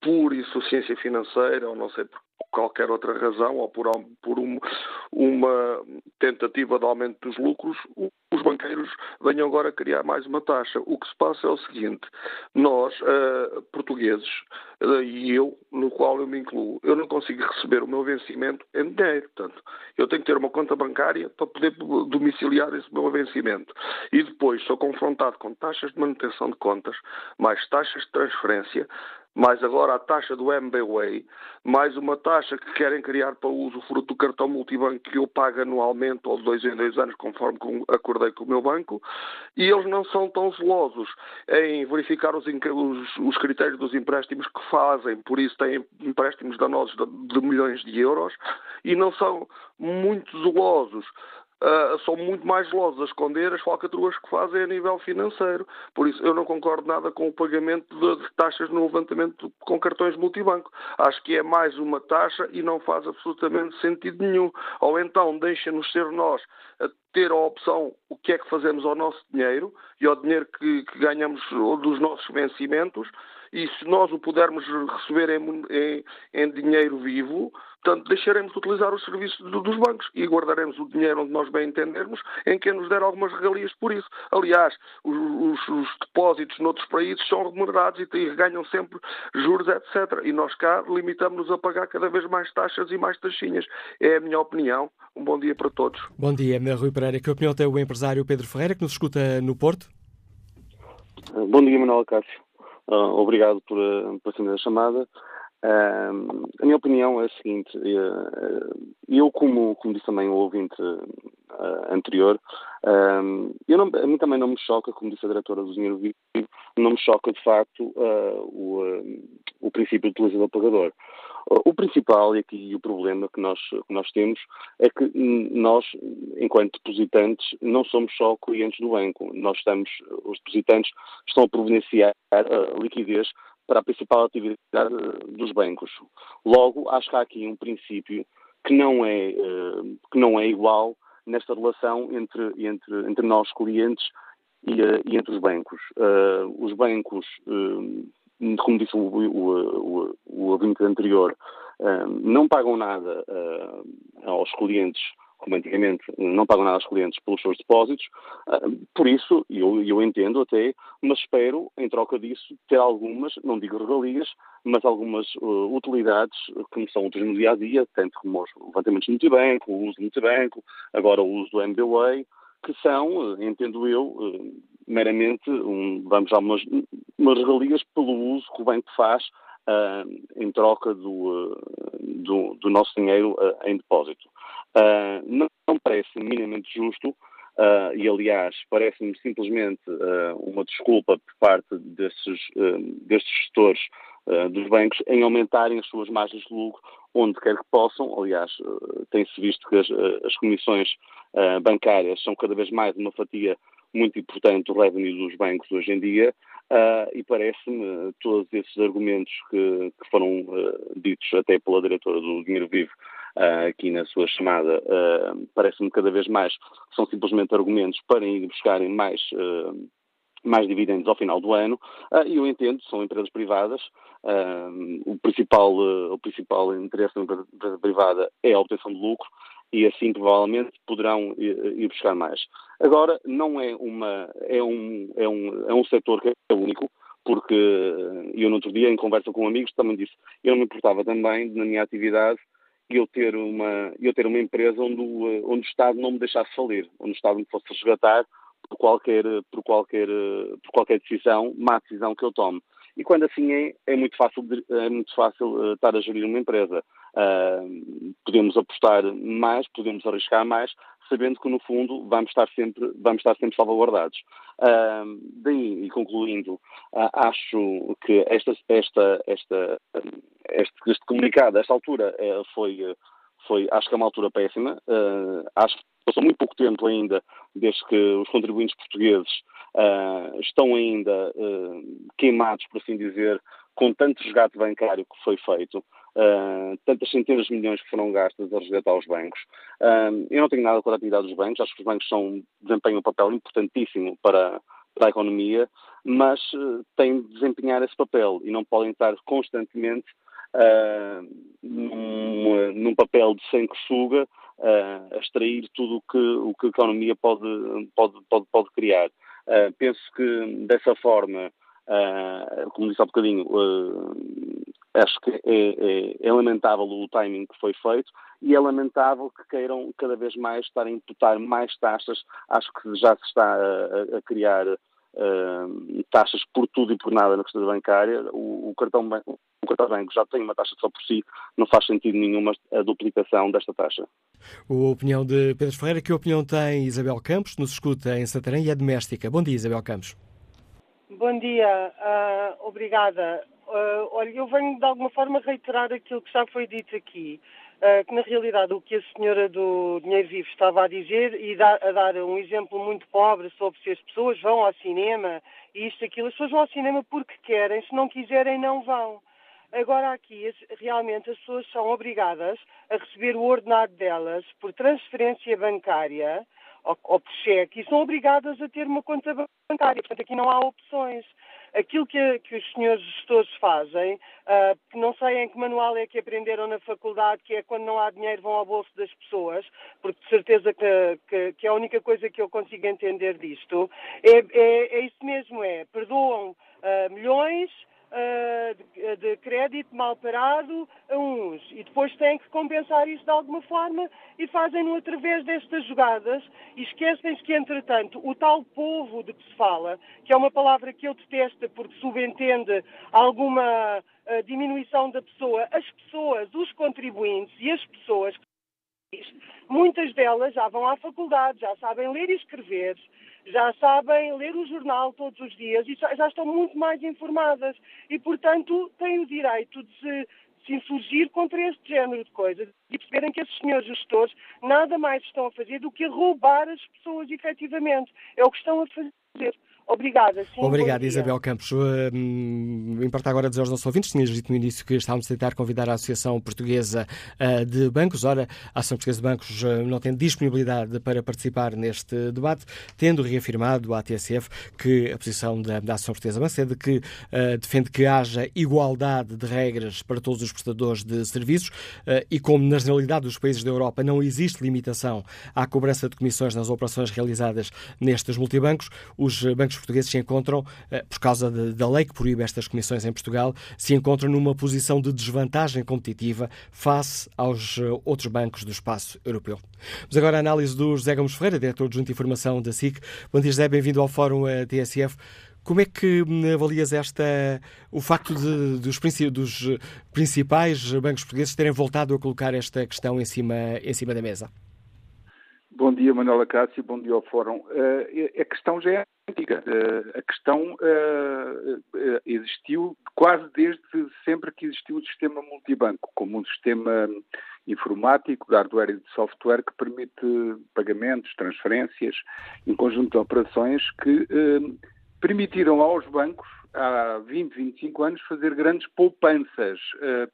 por insuficiência financeira, ou não sei por qualquer outra razão, ou por, por um, uma tentativa de aumento dos lucros, os banqueiros venham agora criar mais uma taxa. O que se passa é o seguinte: nós, uh, portugueses, uh, e eu, no qual eu me incluo, eu não consigo receber o meu vencimento em dinheiro. Portanto, eu tenho que ter uma conta bancária para poder domiciliar esse meu vencimento. E depois sou confrontado com taxas de manutenção de contas, mais taxas de transferência, mais agora a taxa do MBWay, mais uma taxa que querem criar para o uso fruto do cartão multibanco que eu pago anualmente ou de dois em dois anos, conforme acordei com o meu banco, e eles não são tão zelosos em verificar os, os, os critérios dos empréstimos que fazem, por isso têm empréstimos danosos de, de milhões de euros, e não são muito zelosos Uh, são muito mais gelosas a esconder as falcatruas que fazem a nível financeiro. Por isso, eu não concordo nada com o pagamento de, de, taxas no levantamento com cartões multibanco. Acho que é mais uma taxa e não faz absolutamente sentido nenhum. Ou então, deixa-nos ser nós a ter a opção o que é que fazemos ao nosso dinheiro e ao dinheiro que, que ganhamos dos nossos vencimentos e se nós o pudermos receber em, em, em dinheiro vivo, portanto, deixaremos de utilizar os serviços do, dos bancos e guardaremos o dinheiro onde nós bem entendermos, em quem nos der algumas regalias por isso. Aliás, os, os, os depósitos noutros países são remunerados e, e ganham sempre juros, etc. E nós cá limitamos-nos a pagar cada vez mais taxas e mais taxinhas. É a minha opinião. Um bom dia para todos. Bom dia, Rui Pereira. Que opinião tem o empresário Pedro Ferreira, que nos escuta no Porto? Bom dia, Manuel Cássio. Uh, obrigado por, uh, por atender a chamada. Uh, a minha opinião é a seguinte: uh, eu, como, como disse também o ouvinte anterior, eu não, a mim também não me choca, como disse a diretora do Dinheiro Vivo, não me choca de facto o, o princípio do utilizador-pagador. O principal e aqui o problema que nós, que nós temos é que nós, enquanto depositantes, não somos só clientes do banco. Nós estamos, os depositantes estão a providenciar a liquidez para a principal atividade dos bancos. Logo, acho que há aqui um princípio que não é, eh, que não é igual nesta relação entre, entre, entre nós, clientes, e, eh, e entre os bancos. Os bancos como disse o, o, o, ouvinte anterior, uh, não pagam nada uh, aos clientes, como antigamente, não pagam nada aos clientes pelos seus depósitos. Uh, por isso, eu, eu entendo até, mas espero, em troca disso, ter algumas, não digo regalias, mas algumas utilidades que me são úteis no dia a dia, tanto como os levantamentos do multibanco, o uso do multibanco, agora o uso do MBWay, que são, entendo eu, meramente, um, vamos dar umas, umas regalias pelo uso que o banco faz uh, em troca do, uh, do, do, nosso dinheiro uh, em depósito. Não, não, parece minimamente justo e, aliás, parece-me simplesmente uma desculpa por parte destes, destes gestores dos bancos em aumentarem as suas margens de lucro onde quer que possam. Aliás, tem-se visto que as, as comissões bancárias são cada vez mais uma fatia muito importante o revenue dos bancos hoje em dia uh, e parece-me todos esses argumentos que, que foram uh, ditos até pela diretora do Dinheiro Vivo uh, aqui na sua chamada, parece-me cada vez mais são simplesmente argumentos para ir buscarem mais mais dividendos ao final do ano, e eu entendo, são empresas privadas, o, principal, o principal interesse da empresa privada é a obtenção de lucro, e assim provavelmente poderão ir buscar mais. Agora, não é uma, é um, é um, é um setor que é único, porque eu no outro dia, em conversa com amigos, também disse, eu não me importava também, na minha atividade, eu ter uma, eu ter uma empresa onde o, onde o Estado não me deixasse falir, onde o Estado me fosse resgatar por qualquer, por qualquer, por qualquer decisão, má decisão que eu tome. E quando assim é, é muito fácil, é muito fácil uh, estar a gerir uma empresa. Uh, podemos apostar mais, podemos arriscar mais, sabendo que no fundo vamos estar sempre, vamos estar sempre salvaguardados. Uh, daí, e concluindo, acho que esta, esta, esta, este, este comunicado, a esta altura, eh, foi, foi, acho que é uma altura péssima. acho que passou muito pouco tempo ainda desde que os contribuintes portugueses uh, estão ainda uh, queimados, por assim dizer, com tanto resgate bancário que foi feito, uh, tantas centenas de milhões que foram gastas a resgatar os bancos. Uh, eu não tenho nada contra a atividade dos bancos, acho que os bancos são, desempenham um papel importantíssimo para, para a economia, mas uh, têm de desempenhar esse papel e não podem estar constantemente num, num, papel de sanguessuga uh, a extrair tudo que, o que a economia pode, pode, pode, pode criar. Uh, penso que dessa forma, como disse há bocadinho, acho que é, é, é, lamentável o timing que foi feito e é lamentável que queiram cada vez mais estar a imputar mais taxas. Acho que já se está a, a criar uh, taxas por tudo e por nada na questão bancária. O, o cartão, o cartão banco já tem uma taxa só por si, não faz sentido nenhuma a duplicação desta taxa. A opinião de Pedro Ferreira, que opinião tem Isabel Campos, nos escuta em Santarém e é doméstica. Bom dia, Isabel Campos. Bom dia, uh, obrigada. Uh, olha, eu venho de alguma forma reiterar aquilo que já foi dito aqui. Uh, que na realidade o que a senhora do Dinheiro Vivo estava a dizer e dá, a dar um exemplo muito pobre sobre se as pessoas vão ao cinema e isto, aquilo, as pessoas vão ao cinema porque querem, se não quiserem não vão. Agora aqui, realmente as pessoas são obrigadas a receber o ordenado delas por transferência bancária ou, por cheque e são obrigadas a ter uma conta bancária. Portanto, aqui não há opções aquilo que, que, os senhores gestores fazem, uh, que não sei em que manual é que aprenderam na faculdade, que é quando não há dinheiro vão ao bolso das pessoas, porque de certeza que, que, que é a única coisa que eu consigo entender disto, é, é, é isso mesmo, é, perdoam uh, milhões, de, de, crédito mal parado a uns. E depois têm que compensar isso de alguma forma e fazem-no através destas jogadas. E esquecem-se que, entretanto, o tal povo de que se fala, que é uma palavra que eu detesto porque subentende alguma uh, diminuição da pessoa, as pessoas, os contribuintes e as pessoas Muitas delas já vão à faculdade, já sabem ler e escrever, já sabem ler o jornal todos os dias e já estão muito mais informadas e, portanto, têm o direito de se, se insurgir contra este género de coisas e perceberem que esses senhores gestores nada mais estão a fazer do que roubar as pessoas, efetivamente. É o que estão a fazer. Obrigada. Sim, Obrigado, Isabel Campos. Uh, importa agora dizer aos nossos ouvintes, tinhas dito no início que estávamos a tentar convidar a Associação Portuguesa uh, de Bancos. Ora, a Associação Portuguesa de Bancos uh, não tem disponibilidade para participar neste debate, tendo reafirmado à TSF que a posição da, da Associação Portuguesa de Bancos é de que uh, defende que haja igualdade de regras para todos os prestadores de serviços e como na generalidade dos países da Europa não existe limitação à cobrança de comissões nas operações realizadas nestes multibancos, os bancos os portugueses se encontram, eh, por causa da lei que proíbe estas comissões em Portugal, se encontram numa posição de desvantagem competitiva face aos eh, outros bancos do espaço europeu. Mas agora a análise do José Gomes Ferreira, diretor de Junta de Informação da SIC. Bom dia, José, bem-vindo ao Fórum eh, TSF. Como é que hum, avalias esta, o facto de, dos, dos principais bancos portugueses terem voltado a colocar esta questão em cima, em cima da mesa? Bom dia, Manuela Cássio, bom dia ao Fórum. Uh, a questão já é antiga. Uh, a questão uh, existiu quase desde sempre que existiu o sistema multibanco, como um sistema informático, de hardware e de software, que permite pagamentos, transferências, um conjunto de operações que permitiram aos bancos, há 20, 25 anos, fazer grandes poupanças,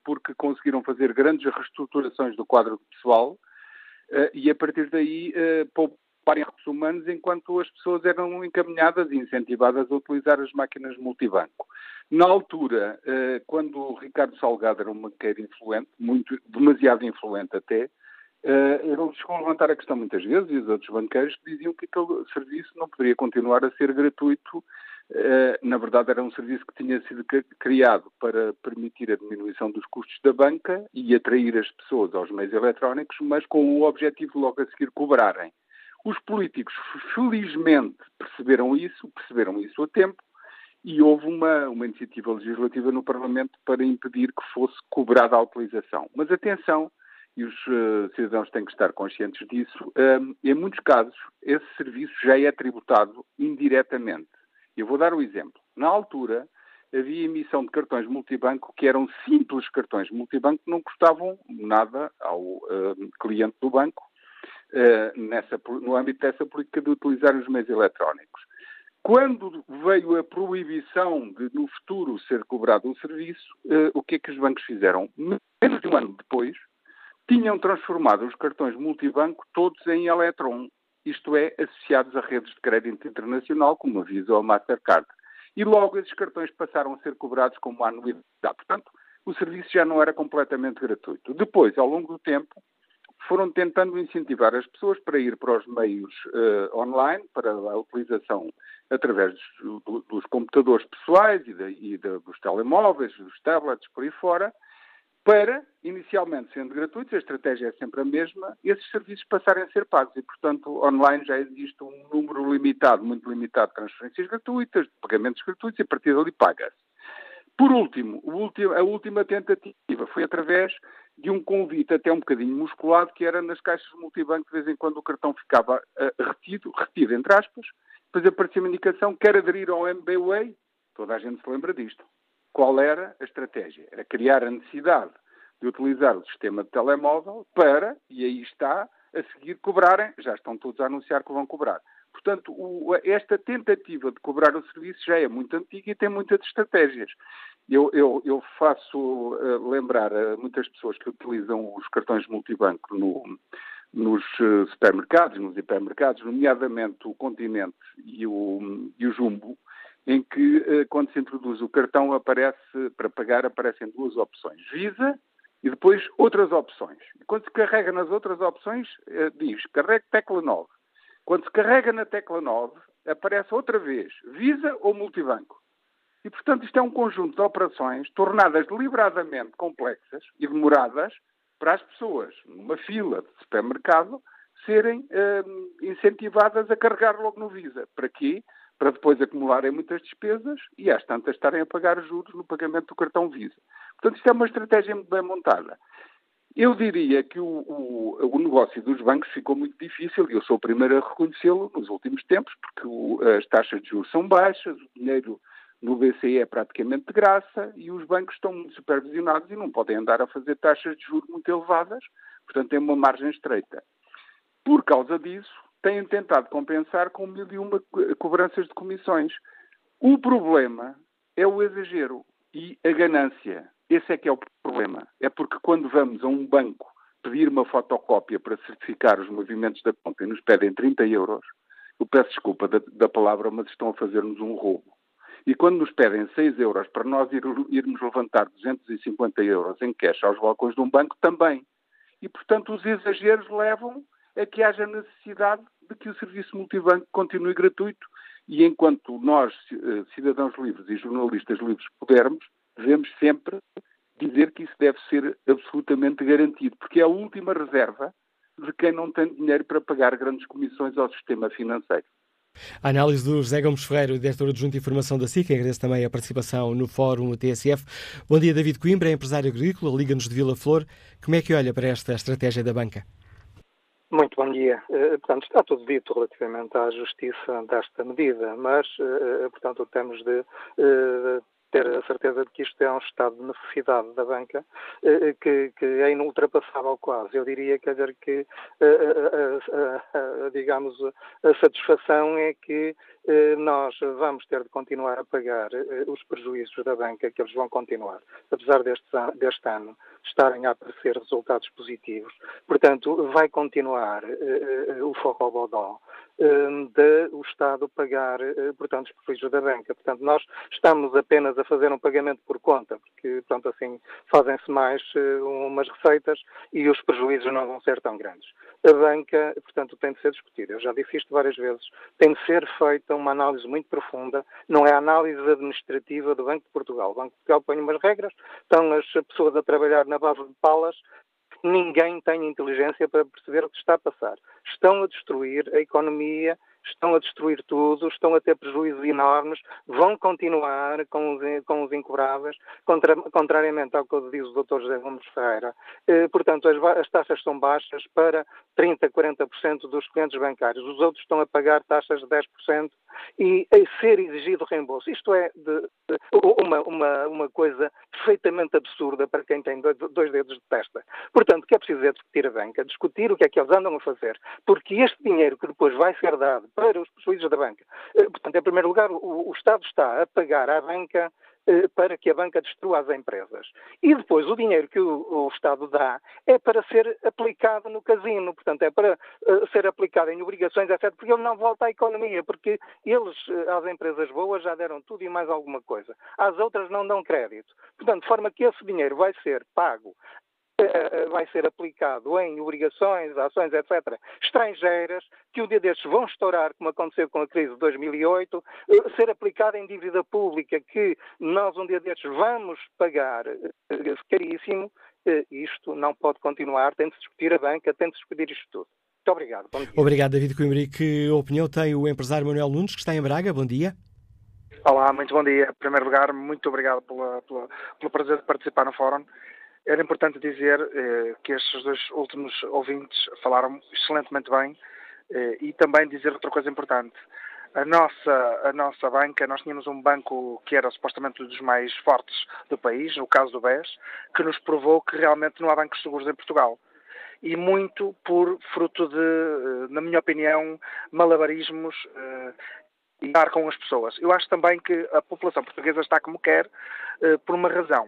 porque conseguiram fazer grandes reestruturações do quadro pessoal, e a partir daí uh, pouparem recursos humanos enquanto as pessoas eram encaminhadas e incentivadas a utilizar as máquinas multibanco. Na altura, uh, quando o Ricardo Salgado era um banqueiro influente, muito, demasiado influente até, Uh, ele chegou a levantar a questão muitas vezes e os outros banqueiros que diziam que aquele serviço não poderia continuar a ser gratuito eh, na verdade, era um serviço que tinha sido criado para permitir a diminuição dos custos da banca e atrair as pessoas aos meios eletrónicos, mas com o objetivo de logo a seguir cobrarem. Os políticos, felizmente, perceberam isso, perceberam isso a tempo, e houve uma, uma iniciativa legislativa no Parlamento para impedir que fosse cobrada a utilização. Mas atenção, e os uh, cidadãos têm que estar conscientes disso, um, em muitos casos, esse serviço já é tributado indiretamente. Eu vou dar um exemplo. Na altura, havia emissão de cartões multibanco que eram simples cartões multibanco que não custavam nada ao uh, cliente do banco uh, nessa, no âmbito dessa política de utilizar os meios eletrónicos. Quando veio a proibição de, no futuro, ser cobrado um serviço, uh, o que é que os bancos fizeram? Menos de um ano depois, tinham transformado os cartões multibanco todos em Electron, isto é, associados a redes de crédito internacional, como a Visa ou a Mastercard. E logo esses cartões passaram a ser cobrados como anuidade. Portanto, o serviço já não era completamente gratuito. Depois, ao longo do tempo, foram tentando incentivar as pessoas para ir para os meios uh, online, para a utilização através dos, dos computadores pessoais e, de, e de, dos telemóveis, dos tablets, por aí fora, para, inicialmente sendo gratuitos, a estratégia é sempre a mesma, esses serviços passarem a ser pagos. E, portanto, online já existe um número limitado, muito limitado de transferências gratuitas, de pagamentos gratuitos, e a partir dali paga-se. Por último, a última tentativa foi através de um convite até um bocadinho musculado, que era nas caixas multibanco, de vez em quando o cartão ficava uh, retido, retido entre aspas, depois aparecia uma indicação, quer aderir ao MBWay, toda a gente se lembra disto. Qual era a estratégia? Era criar a necessidade de utilizar o sistema de telemóvel para, e aí está, a seguir cobrarem, já estão todos a anunciar que vão cobrar. Portanto, o, esta tentativa de cobrar o serviço já é muito antiga e tem muitas estratégias. Eu, eu, eu faço uh, lembrar a muitas pessoas que utilizam os cartões multibanco no, nos uh, supermercados, nos hipermercados, nomeadamente o Continente e o, e o Jumbo, em que, uh, quando se introduz o cartão, aparece, para pagar, aparecem duas opções. Visa e depois outras opções. Quando se carrega nas outras opções, diz carregue tecla 9. Quando se carrega na tecla 9, aparece outra vez Visa ou Multibanco. E, portanto, isto é um conjunto de operações tornadas deliberadamente complexas e demoradas para as pessoas, numa fila de supermercado, serem eh, incentivadas a carregar logo no Visa. Para quê? Para depois acumularem muitas despesas e, às tantas, estarem a pagar juros no pagamento do cartão Visa. Portanto, isto é uma estratégia muito bem montada. Eu diria que o, o, o, negócio dos bancos ficou muito difícil e eu sou o primeiro a reconhecê-lo nos últimos tempos, porque o, as taxas de juros são baixas, o dinheiro no BCE é praticamente de graça e os bancos estão muito supervisionados e não podem andar a fazer taxas de juros muito elevadas, portanto tem uma margem estreita. Por causa disso, têm tentado compensar com mil e uma cobranças de comissões. O problema é o exagero e a ganância. Esse é que é o problema. É porque quando vamos a um banco pedir uma fotocópia para certificar os movimentos da conta e nos pedem 30 euros, eu peço desculpa da, da palavra, mas estão a fazer-nos um roubo. E quando nos pedem 6 euros para nós ir, irmos levantar 250 euros em cash aos balcões de um banco, também. E, portanto, os exageros levam a que haja necessidade de que o serviço multibanco continue gratuito. E enquanto nós, eh, cidadãos livres e jornalistas livres, pudermos, devemos sempre dizer que isso deve ser absolutamente garantido, porque é a última reserva de quem não tem dinheiro para pagar grandes comissões ao sistema financeiro. A análise do José Gomes Ferreira, diretor adjunto de informação da SIC, agradeço também a participação no Fórum TSF. Bom dia, David Coimbra, é empresário agrícola, liga-nos de Vila Flor. Como é que olha para esta estratégia da banca? Muito bom dia. Uh, portanto, está tudo dito relativamente à justiça desta medida, mas, uh, portanto, temos de ter a certeza de que isto é um estado de necessidade da banca eh, que, que é inultrapassável quase. Eu diria, quer dizer, que, digamos, a satisfação é que eh, nós vamos ter de continuar a pagar eh, os prejuízos da banca, que eles vão continuar, apesar deste, deste ano estarem a aparecer resultados positivos. Portanto, vai continuar o forró-bodó de o Estado pagar, portanto, os prejuízos da banca. Portanto, nós estamos apenas a fazer um pagamento por conta, porque, portanto, assim, fazem-se mais umas receitas e os prejuízos não vão ser tão grandes. A banca, portanto, tem de ser discutida. Eu já disse isto várias vezes. Tem de ser feita uma análise muito profunda. Não é a análise administrativa do Banco de Portugal. O Banco de Portugal põe umas regras, estão as pessoas a trabalhar na base de palas, ninguém tem inteligência para perceber o que está a passar. Estão a destruir a economia estão a destruir tudo, estão a ter prejuízos enormes, vão continuar com os, com os incobráveis, contra, contrariamente ao que diz o Dr. José Gomes Ferreira. Eh, portanto, as, as, taxas são baixas para 30%, 40% dos clientes bancários. Os outros estão a pagar taxas de 10% e a ser exigido reembolso. Isto é de, de, uma, uma, uma coisa perfeitamente absurda para quem tem dois dedos de testa. Portanto, o que é preciso é discutir a banca, discutir o que é que eles andam a fazer, porque este dinheiro que depois vai ser dado para os prejuízos da banca. Portanto, em primeiro lugar, o, o Estado está a pagar à banca para que a banca destrua as empresas. E depois o dinheiro que o, o, Estado dá é para ser aplicado no casino, portanto, é para uh, ser aplicado em obrigações, etc., porque ele não volta à economia, porque eles, às empresas boas, já deram tudo e mais alguma coisa. Às outras não dão crédito. Portanto, de forma que esse dinheiro vai ser pago eh, vai ser aplicado em obrigações, ações, etc., estrangeiras, que um dia destes vão estourar, como aconteceu com a crise de 2008, eh, ser aplicado em dívida pública, que nós um dia destes vamos pagar eh, caríssimo, isto não pode continuar, tem de discutir a banca, tem de discutir isto tudo. Muito obrigado. Obrigado, David Coimbra. Que opinião tem o empresário Manuel Nunes, que está em Braga? Bom dia. Olá, muito bom dia. Em primeiro lugar, muito obrigado pela, pela, pelo prazer de participar no fórum. Era importante dizer eh, que estes dois últimos ouvintes falaram excelentemente bem eh, e também dizer outra coisa importante. A nossa, a nossa banca, nós tínhamos um banco que era supostamente um dos mais fortes do país, no caso do BES, que nos provou que realmente não há bancos seguros em Portugal. E muito por fruto de, eh, na minha opinião, malabarismos eh, e dar com as pessoas. Eu acho também que a população portuguesa está como quer, eh, por uma razão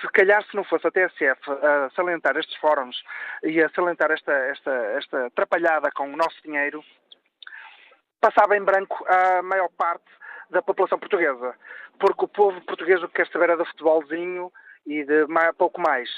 se calhar se não fosse a TSF a salientar estes fóruns e a salientar esta, esta, esta atrapalhada com o nosso dinheiro, passava em branco a maior parte da população portuguesa. Porque o povo português o que quer saber é do futebolzinho e de mais, pouco mais.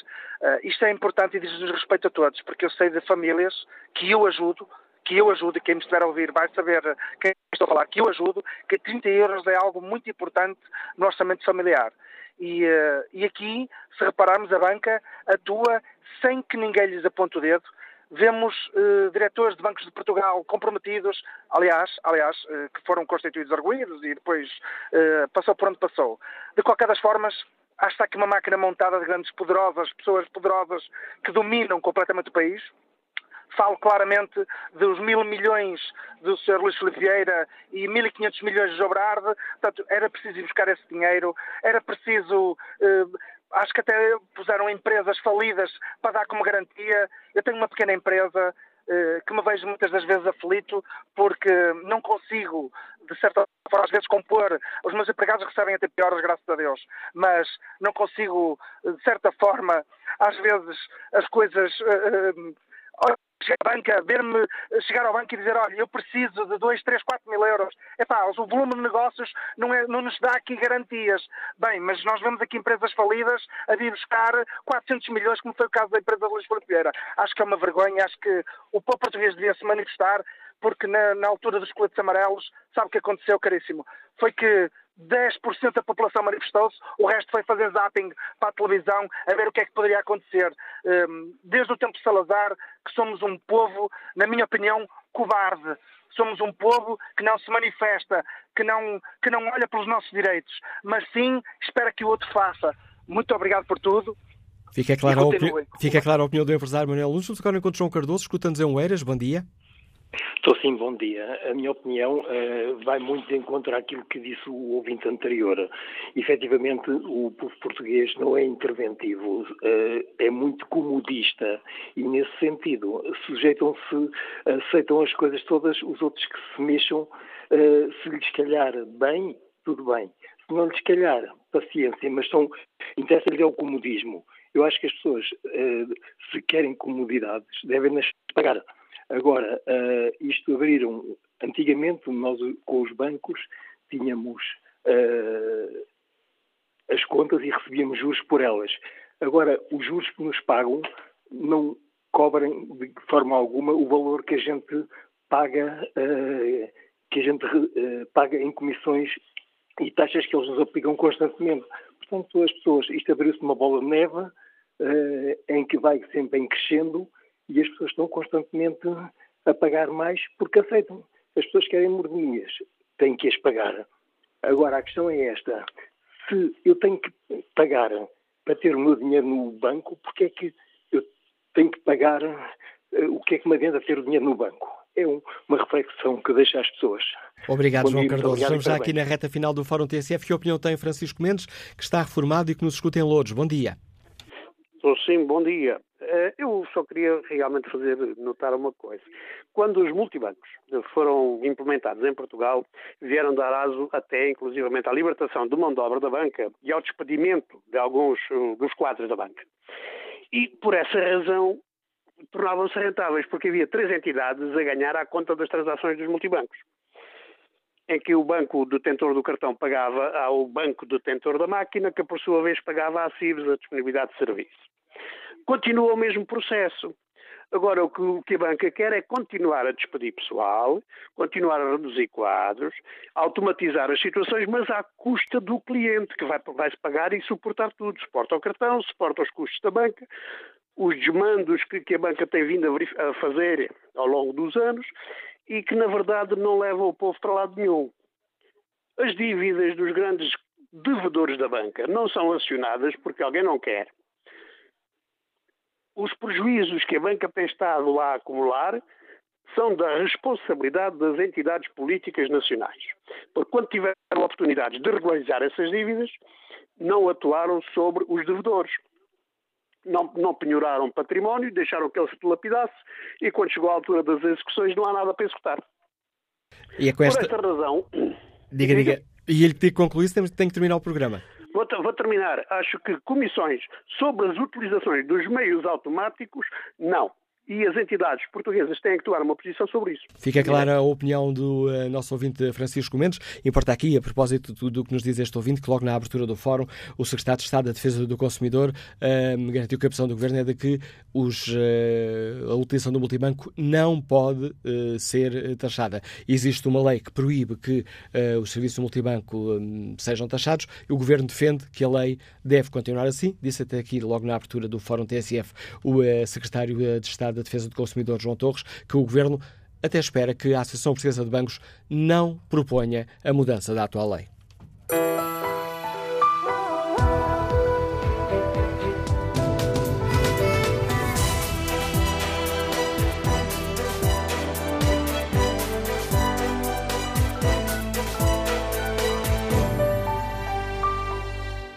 Uh, isto é importante e diz-nos respeito a todos, porque eu sei de famílias que eu ajudo, que eu ajudo, e quem me estiver a ouvir vai saber quem estou a falar, que eu ajudo, que 30 euros é algo muito importante no orçamento familiar. E, uh, e aqui, se repararmos, a banca atua sem que ninguém lhes aponte o dedo. Vemos uh, diretores de bancos de Portugal comprometidos, aliás, aliás uh, que foram constituídos arguídos e depois passou por onde passou. De qualquer das formas, que está aqui uma máquina montada de grandes poderosas, pessoas poderosas que dominam completamente o país falo claramente dos mil milhões do Sr. Luís Filipe Vieira e 1.500 milhões de Jobrard, portanto, era preciso buscar esse dinheiro, era preciso... Eh, acho que até puseram empresas falidas para dar como garantia. Eu tenho uma pequena empresa eh, que me vejo muitas das vezes aflito porque não consigo, de certa forma, às vezes compor. Os meus empregados recebem até piores, graças a Deus, mas não consigo, de certa forma, às vezes as coisas. Uh, chegar à banca, ver-me chegar ao banco e dizer, olha, eu preciso de 2, 3, 4 mil euros. É pá, o volume de negócios não, é, não nos dá aqui garantias. Bem, mas nós vemos aqui empresas falidas a vir buscar 400 milhões, como foi o caso da empresa de Luís Filipe Acho que é uma vergonha, acho que o povo português devia se manifestar, porque na, na altura dos coletes amarelos, sabe o que aconteceu, caríssimo? Foi que 10% da população manifestou-se, o resto foi fazer zapping para a televisão a ver o que é que poderia acontecer. Hum, desde o tempo de Salazar, que somos um povo, na minha opinião, cobarde. Somos um povo que não se manifesta, que não, que não olha pelos nossos direitos, mas sim espera que o outro faça. Muito obrigado por tudo. Fica clara, a, Fica clara a opinião do empresário Manuel Lúcio. Agora encontro João Cardoso, escutando-nos em Oeiras. Bom dia. Estou sim, bom dia. A minha opinião uh, vai muito de encontro àquilo que disse o ouvinte anterior. Efetivamente, o povo português não é interventivo, uh, é muito comodista e, nesse sentido, sujeitam-se, aceitam as coisas todas, os outros que se mexam, uh, se lhes calhar bem, tudo bem. Se não lhes calhar, paciência, mas são, interessa-lhes é o comodismo. Eu acho que as pessoas, se querem comodidades, devem nas pagar. Agora, uh, isto abriram. Antigamente, nós com os bancos tínhamos uh, as contas e recebíamos juros por elas. Agora, os juros que nos pagam não cobrem de forma alguma o valor que a gente paga, uh, que a gente paga em comissões e taxas que eles nos aplicam constantemente. Portanto, as pessoas, isto abriu-se uma bola de neve em que vai sempre em crescendo e as pessoas estão constantemente a pagar mais porque aceitam. As pessoas querem mordomias, têm que as pagar. Agora, a questão é esta. Se eu tenho que pagar para ter o meu dinheiro no banco, porque é que eu tenho que pagar eh, o que é que me adianta ter o dinheiro no banco? É um, uma reflexão que deixa as pessoas. Obrigado, Bom João dia, Cardoso. Estamos já aqui na reta final do Fórum TSF. Que opinião tem Francisco Mendes, que está reformado e que nos escuta em Louros? Bom dia. Estou sim, bom dia. Eh, eu só queria realmente fazer notar uma coisa. Quando os multibancos foram implementados em Portugal, vieram dar aso até, inclusivamente, à libertação de mão de obra da banca e ao despedimento de alguns eh, dos quadros da banca. E, por essa razão, tornavam-se rentáveis, porque havia três entidades a ganhar à conta das transações dos multibancos em que o banco detentor do cartão pagava ao banco detentor da máquina, que por sua vez pagava à CIBS a disponibilidade de serviço. Continua o mesmo processo. Agora, o que, o que a banca quer é continuar a despedir pessoal, continuar a reduzir quadros, automatizar as situações, mas à custa do cliente, que vai, vai-se pagar e suportar tudo. Suporta o cartão, suporta os custos da banca, os desmandos que, que a banca tem vindo a, a fazer ao longo dos anos e que, na verdade, não levam o povo para lado nenhum. As dívidas dos grandes devedores da banca não são acionadas porque alguém não quer. Os prejuízos que a banca tem estado lá a acumular são da responsabilidade das entidades políticas nacionais. Porque quando tiveram oportunidades de regularizar essas dívidas, não atuaram sobre os devedores não, não penhoraram património, deixaram que ele se dilapidasse e quando chegou à altura das execuções não há nada para executar. E é com esta... Por esta razão... Diga, diga. E ele que concluir isso, tem que terminar o programa. Vou, vou, terminar. Acho que comissões sobre as utilizações dos meios automáticos, não e as entidades portuguesas têm que tomar uma posição sobre isso. Fica clara a opinião do uh, nosso ouvinte Francisco Mendes. Importa aqui, a propósito do, que nos diz este ouvinte, que logo na abertura do fórum, o Secretário de Estado da Defesa do Consumidor uh, garantiu que a opção do Governo é de que os, uh, a utilização do multibanco não pode ser taxada. Existe uma lei que proíbe que os serviços do multibanco um, sejam taxados o Governo defende que a lei deve continuar assim. Disse até aqui, logo na abertura do fórum TSF, o Secretário de Estado da Defesa do Consumidor, João Torres, que o Governo até espera que a Associação Portuguesa de Bancos não proponha a mudança da atual lei.